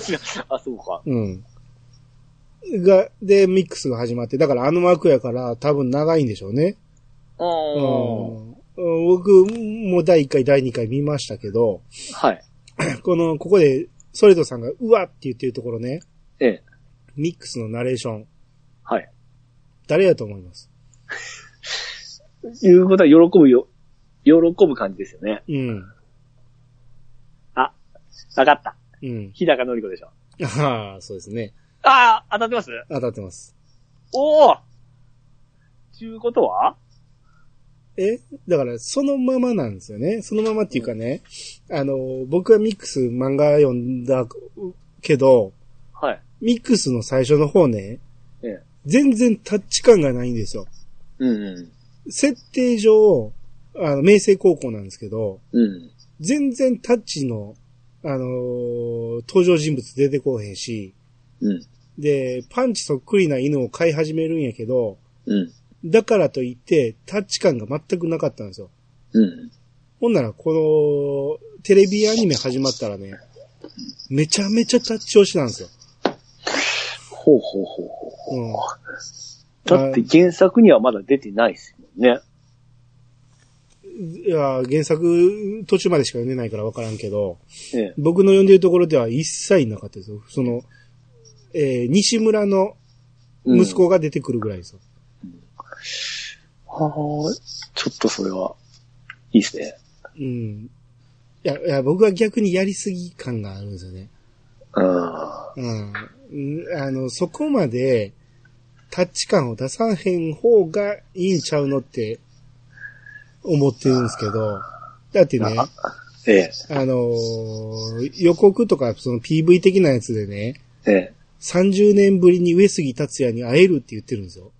月。あ、そうか。うん。が、で、ミックスが始まって、だからあの幕やから多分長いんでしょうね。あうん。僕も第1回、第2回見ましたけど、はい。この、ここで、ソレドさんが、うわって言ってるところね、ええ。ミックスのナレーション、はい。誰やと思います？いうことは喜ぶよ。喜ぶ感じですよね。うん。わかった。うん。日高のり子でしょ。ああ、そうですね。ああ、当たってます？当たってます。おおちゅうことは？え？だから、そのままなんですよね。そのままっていうかね、あの、僕はミックス漫画読んだけど、はい。ミックスの最初の方ね、ええ。全然タッチ感がないんですよ。うんうん。設定上、あの、明星高校なんですけど、うん。全然タッチの、あのー登場人物出てこうへんし、うん。で、パンチそっくりな犬を飼い始めるんやけど、うん。だからといって、タッチ感が全くなかったんですよ。うん。ほんなら、この、テレビアニメ始まったらね、めちゃめちゃタッチ押しなんですよ。ほうほうほうほう。うん。だって原作にはまだ出てないですもんね。いや、原作途中までしか読んでないからわからんけど、ええ。僕の読んでるところでは一切なかったですよ。その、えー西村の息子が出てくるぐらいですよ。はあ、ちょっとそれは、いいですね。うん。いや、いや、僕は逆にやりすぎ感があるんですよね。うん。うん。うんあの、そこまで、タッチ感を出さへん方がいいんちゃうのって、思ってるんですけど、だってね、あええ。あのー予告とか、その PV 的なやつでね、ええ。30年ぶりに上杉達也に会えるって言ってるんですよ。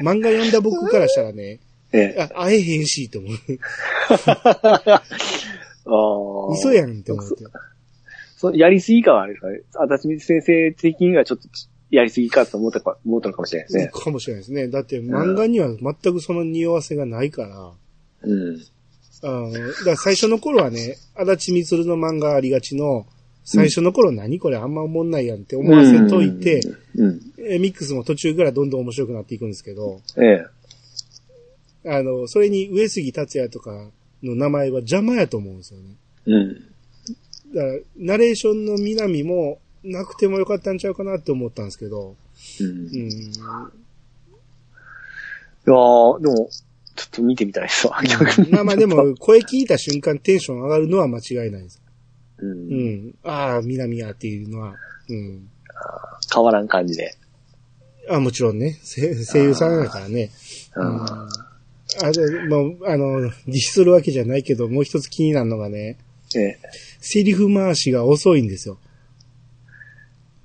漫画読んだ僕からしたらね、ええ。あ、会えへんし、と思う。嘘やんって思って。そやりすぎかはあれですかね？あたちみつ先生的にはちょっとやりすぎかと思ったか、思ったのかもしれないですね。かもしれないですね。だって漫画には全くその匂わせがないから。うん。あのだから最初の頃はね、足立みつるの漫画ありがちの、最初の頃何これあんま思んないやんって思わせといて、うん。えミックスも途中からどんどん面白くなっていくんですけど、ええ。あの、それに上杉達也とかの名前は邪魔やと思うんですよね。うん。だから、ナレーションの南もなくてもよかったんちゃうかなって思ったんですけど、うん。ういん。やー、でも、ちょっと見てみたいですわ、逆に。まあまあでも、声聞いた瞬間テンション上がるのは間違いないです。う。うんん。ああ、南やっていうのは、うん。変わらん感じで。あもちろんね、声声優さんだからね。うん。あで、もう、あの、ディスするわけじゃないけど、もう一つ気になるのがね、ええ。セリフ回しが遅いんですよ。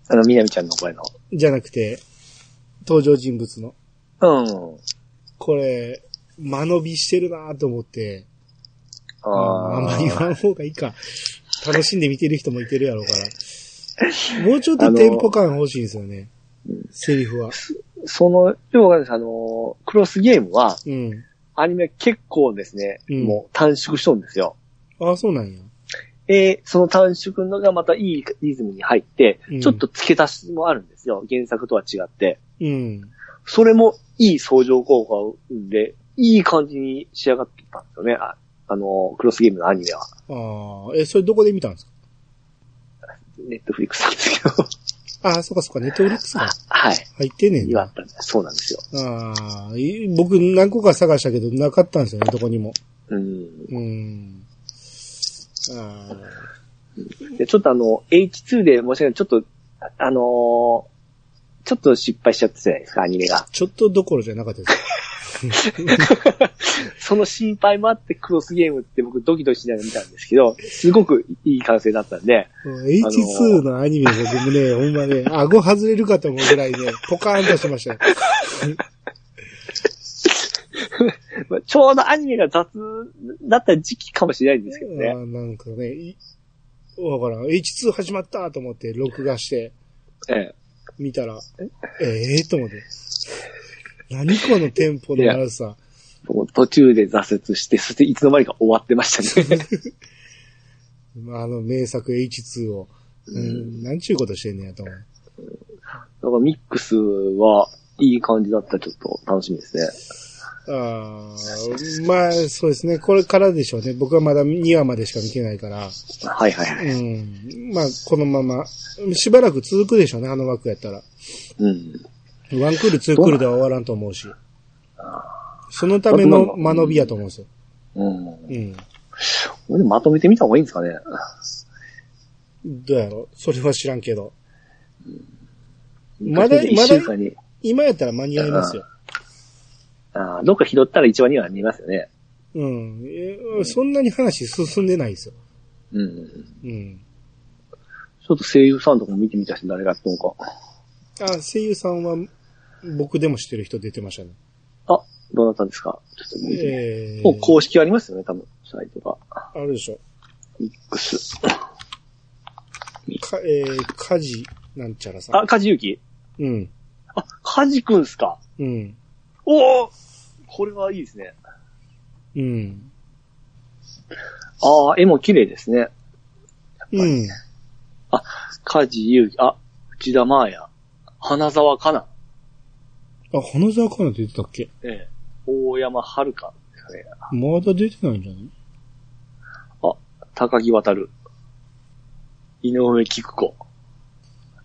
あの、みなみちゃんの声の。じゃなくて、登場人物の。うん。これ、間延びしてるなと思って、ああんまり言わん方がいいか。楽しんで見てる人もいてるやろうから。もうちょっとテンポ感欲しいんですよね。セリフは。その、要はですあの、クロスゲームは、うん。アニメ結構ですね、うんもう短縮しとるんですよ。ああ、そうなんや。えーその短縮のがまたいいリズムに入って、うんちょっと付け足しもあるんですよ。原作とは違って。うん。それもいい相乗効果を生んで、いい感じに仕上がってたんですよね。ああの、クロスゲームのアニメは。ああ、え、それどこで見たんですか？ネットフリックスなんですけど。ああ、そっかそっか、ネットフリックスがはい。入ってんねんな。そうなんですよ。ああ、い僕何個か探したけどなかったんですよね、どこにも。うん。うん。あで、ちょっとあの、H2 で申し訳ない。ちょっと、ああのーちょっと失敗しちゃったじゃないですか、アニメが。ちょっとどころじゃなかったです。その心配もあってクロスゲームって僕ドキドキしながら見たんですけど、すごくいい完成だったんで、うん H2 のアニメがでもね、ほんまね、顎外れるかと思うぐらいね、ポカーンとしましたよ。まあちょうどアニメが雑だった時期かもしれないんですけどね。あーなんかね、いわからん。H2 始まったと思って、録画して、ええ見たら、ええと思って。何このテンポの悪さ。途中で挫折して、そしていつの間にか終わってましたね。あの名作 H2 を。うん、なんちゅうことしてんねやと思う。だからミックスはいい感じだったらちょっと楽しみですね。あーまあ、そうですね。これからでしょうね。僕はまだ2話までしか見てないから。はいはいはい。うん。まあ、このまま、しばらく続くでしょうね、あの枠やったら。うん。ワンクール、ツークールでは終わらんと思うし。そのための間延びやと思うんですよ。うん。うん。まとめてみた方がいいんですかね。どうやろうそれは知らんけど。まだ一まだ。今やったら間に合いますよ。ああ、どっか拾ったら一話には見えますよね。うん。えそんなに話進んでないですよ。うん。うん。ちょっと声優さんとかも見てみたし、誰がやったのか。あ、声優さんは、僕でも知ってる人出てましたね。あ、どうなったんですか？ちょっと見てみて。えもう公式ありますよね、多分、サイトが。あるでしょ。ミックス。か、えー、カジなんちゃらさん。あ、カジユキうん。あ、カジくんすか？うん。おおこれはいいですね。うん。ああ、絵も綺麗ですね。うん。カジユキ、あ、内田真也、花沢香菜、あ、花沢香菜出てたっけ？ええ、大山遥かね。まだ出てないんじゃない？あ、高木渡る、井上菊子。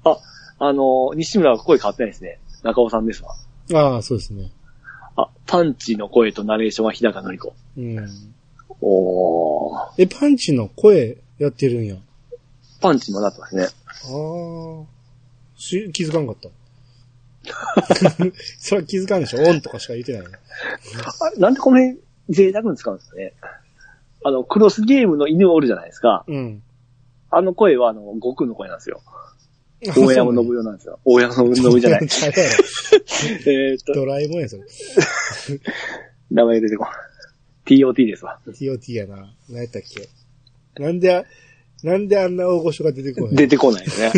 あ、あのー西村は声変わってないですね。中尾さんですわ。ああ、そうですね。あ、パンチの声とナレーションは日高のり子。うん。おー、え、パンチの声やってるんや。パンチもなってますね。ああ。し、気づかんかった。それは気づかんでしょ？オンとかしか言ってないね。あれなんでこの辺贅沢に使うんですかね？あの、クロスゲームの犬おるじゃないですか。うん。あの声は、あの、悟空の声なんですよ。大山信代なんですよ。大山信代じゃない。えーっと、ドラえもんや、それ。名前出てこない。TOT ですわ。TOT やな。何やったっけ？なんであ、なんであんな大御所が出てこない出てこないよね。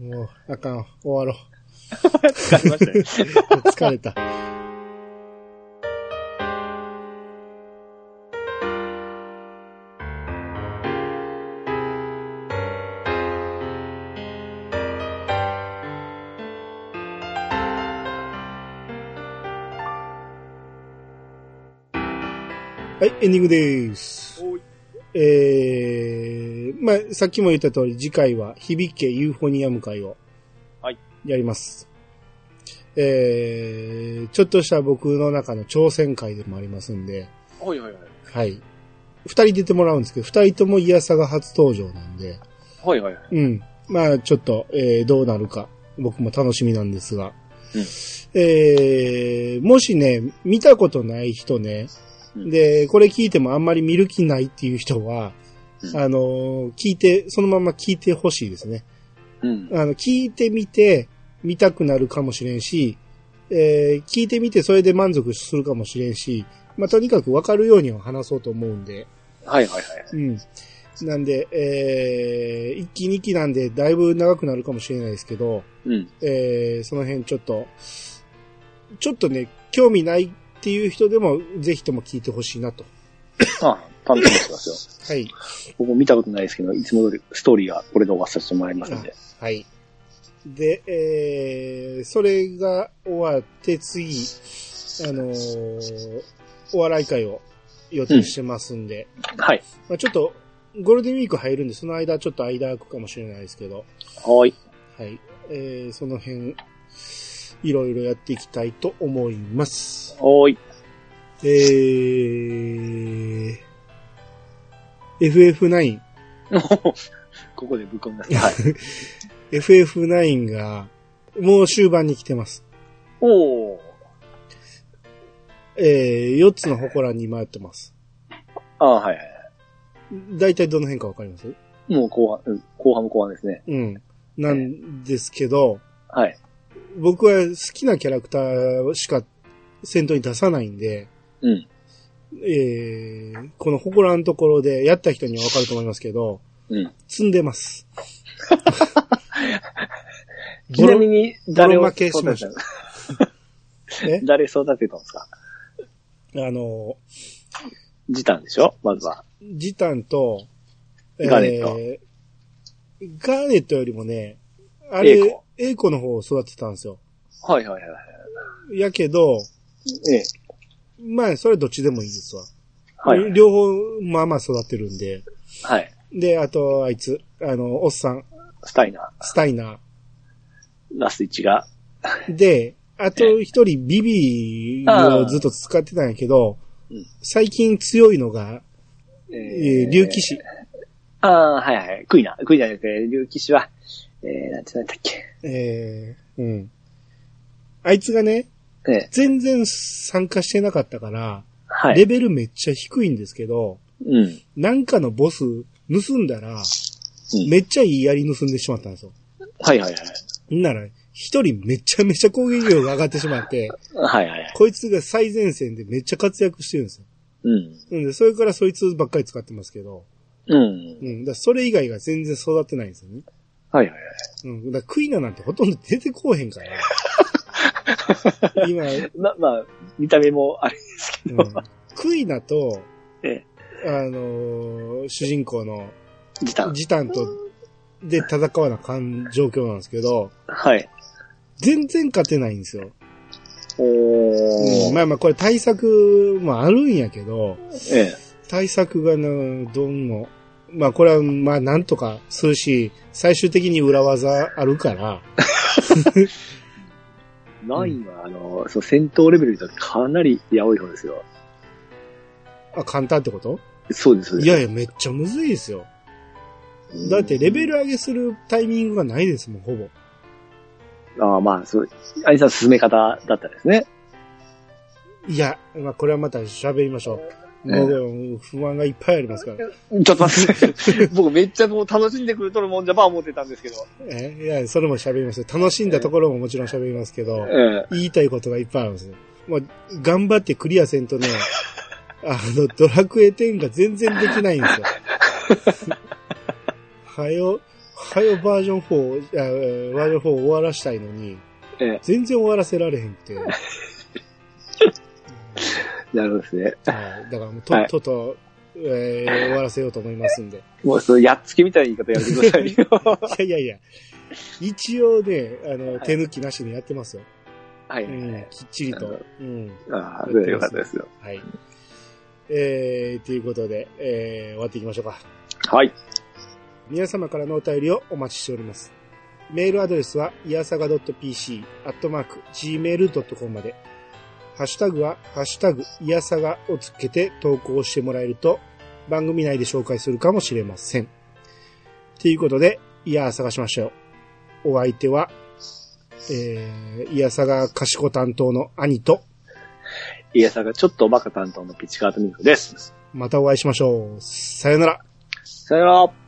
もう、あかん。終わろ疲れましたね。う。疲れた。い、エンディングです。えー、まあ、さっきも言った通り、次回は、響けユーフォニアム会を、はい。やります。えー、ちょっとした僕の中の挑戦会でもありますんで、はいはいはい。はい。二人出てもらうんですけど、二人ともイヤサが初登場なんで、はいはいはい。うん。まあ、ちょっと、えー、どうなるか、僕も楽しみなんですが、うんえー、もしね、見たことない人ね、うんで、これ聞いてもあんまり見る気ないっていう人は、うんあのー聞いて、そのまま聞いてほしいですね。うん。あの、聞いてみて、見たくなるかもしれんし、えー聞いてみてそれで満足するかもしれんし、まあ、とにかくわかるようには話そうと思うんで、はいはいはい。うん。なんで、えー、一期二期なんでだいぶ長くなるかもしれないですけど、うん。えー、その辺ちょっと、ちょっとね、興味ないっていう人でも、ぜひとも聞いてほしいなと。あ、楽しみにしてますよ。はい。僕も見たことないですけど、いつも通りストーリーはこれで終わらせてもらいますんで。はい。で、えー、それが終わって次、あのーお笑い会を予定してますんで、はい。まあちょっと、ゴールデンウィーク入るんで、その間ちょっと間空くかもしれないですけど、はい。はい。えー、その辺、いろいろやっていきたいと思います。はい。えー、FF9。ここでぶっ込みます。はい。FF9 が、もう終盤に来てます。おー。えー、4つの祠に回ってます。あはいはい。大体どの辺かわかります？もう後半、うん後半も後半ですね。うん。なんですけど、はい。僕は好きなキャラクターしか戦闘に出さないんで、うん。えー、この祠のところでやった人にはわかると思いますけど、うん。積んでます。ちなみに、誰を育てたの？え？誰育てたんですか？あの、ジタンでしょ？まずは。ジタンと、ガーネットえーガーネットよりもね、あれエーコ、の方を育てたんですよ。はいはいはい。やけど、ええ。まあ、それどっちでもいいですわ。はい。両方、まあまあ育ってるんで。はい。で、あと、あいつ、あの、おっさん、スタイナスタイナー、ラス1が。ー。で、あと一人、ビビをずっと使ってたんやけどうん、最近強いのが、ええー竜騎士。ああ、はいはい。クイナ。クイナじゃなくて、竜騎士は、えー、なんてなんだっけ。えー、うん。あいつがね、ええ。全然参加してなかったから、はい。レベルめっちゃ低いんですけど、うん。なんかのボス盗んだら、うんめっちゃいい槍盗んでしまったんですよ。はいはいはい。んなら、一人めちゃめちゃ攻撃力が上がってしまって、はいはいはい。こいつが最前線でめっちゃ活躍してるんですよ。うん。うんで、それからそいつばっかり使ってますけど、うんう。ん。だそれ以外が全然育ってないんですよね。はいはいはい。うん。だからクイナなんてほとんど出てこうへんから。今、ま、まあ、見た目もあれですけど。うん、クイナと、えあのー主人公のジタン。ジタンと、で戦わなあかん状況なんですけど、はい。全然勝てないんですよ。おー。うんまあまあこれ対策もあるんやけど、ええ。対策がな、どんも、まあこれはまあなんとかするし、最終的に裏技あるから、ナインは、あの、そう、戦闘レベルでかなりやおい方ですよ。あ、簡単ってこと？そうです。そうですいやいや、めっちゃむずいですよ。だってレベル上げするタイミングがないですもん、ほぼ。ああ、まあ、そう、アニさん進め方だったんですね。いや、まあこれはまた喋りましょう。ええもう不安がいっぱいありますから。ちょっと待って。僕めっちゃもう楽しんでくれとるもんじゃば思ってたんですけど。えいや、それも喋りますよ。楽しんだところももちろん喋りますけど、え言いたいことがいっぱいあるんですよ。まあ、頑張ってクリアせんとね、あの、ドラクエ10が全然できないんですよ。はよ、はよバージョン4、あえーバージョン4終わらしたいのに、ええ全然終わらせられへんって。うんなるほどですね。はいだからもうとはいっとと、えー終わらせようと思いますんで。もう、その、やっつけみたいな言い方やめてくださいよ。いやいやいや、一応ね、あの、はい手抜きなしでやってますよ。はい。うん、きっちりと。うん。ああ、よかったですよ。はい。えー、ということで、えー、終わっていきましょうか。はい。皆様からのお便りをお待ちしております。メールアドレスは、いやさが .pc、アットマーク、gmail.com まで。ハッシュタグは、ハッシュタグ、いやさがをつけて投稿してもらえると、番組内で紹介するかもしれません。ということで、いや探しましたよ。お相手は、えー、いやさが賢担当の兄と、イエさんがちょっとおバカ担当のピチカートミルクです。またお会いしましょう。さよなら。さよなら。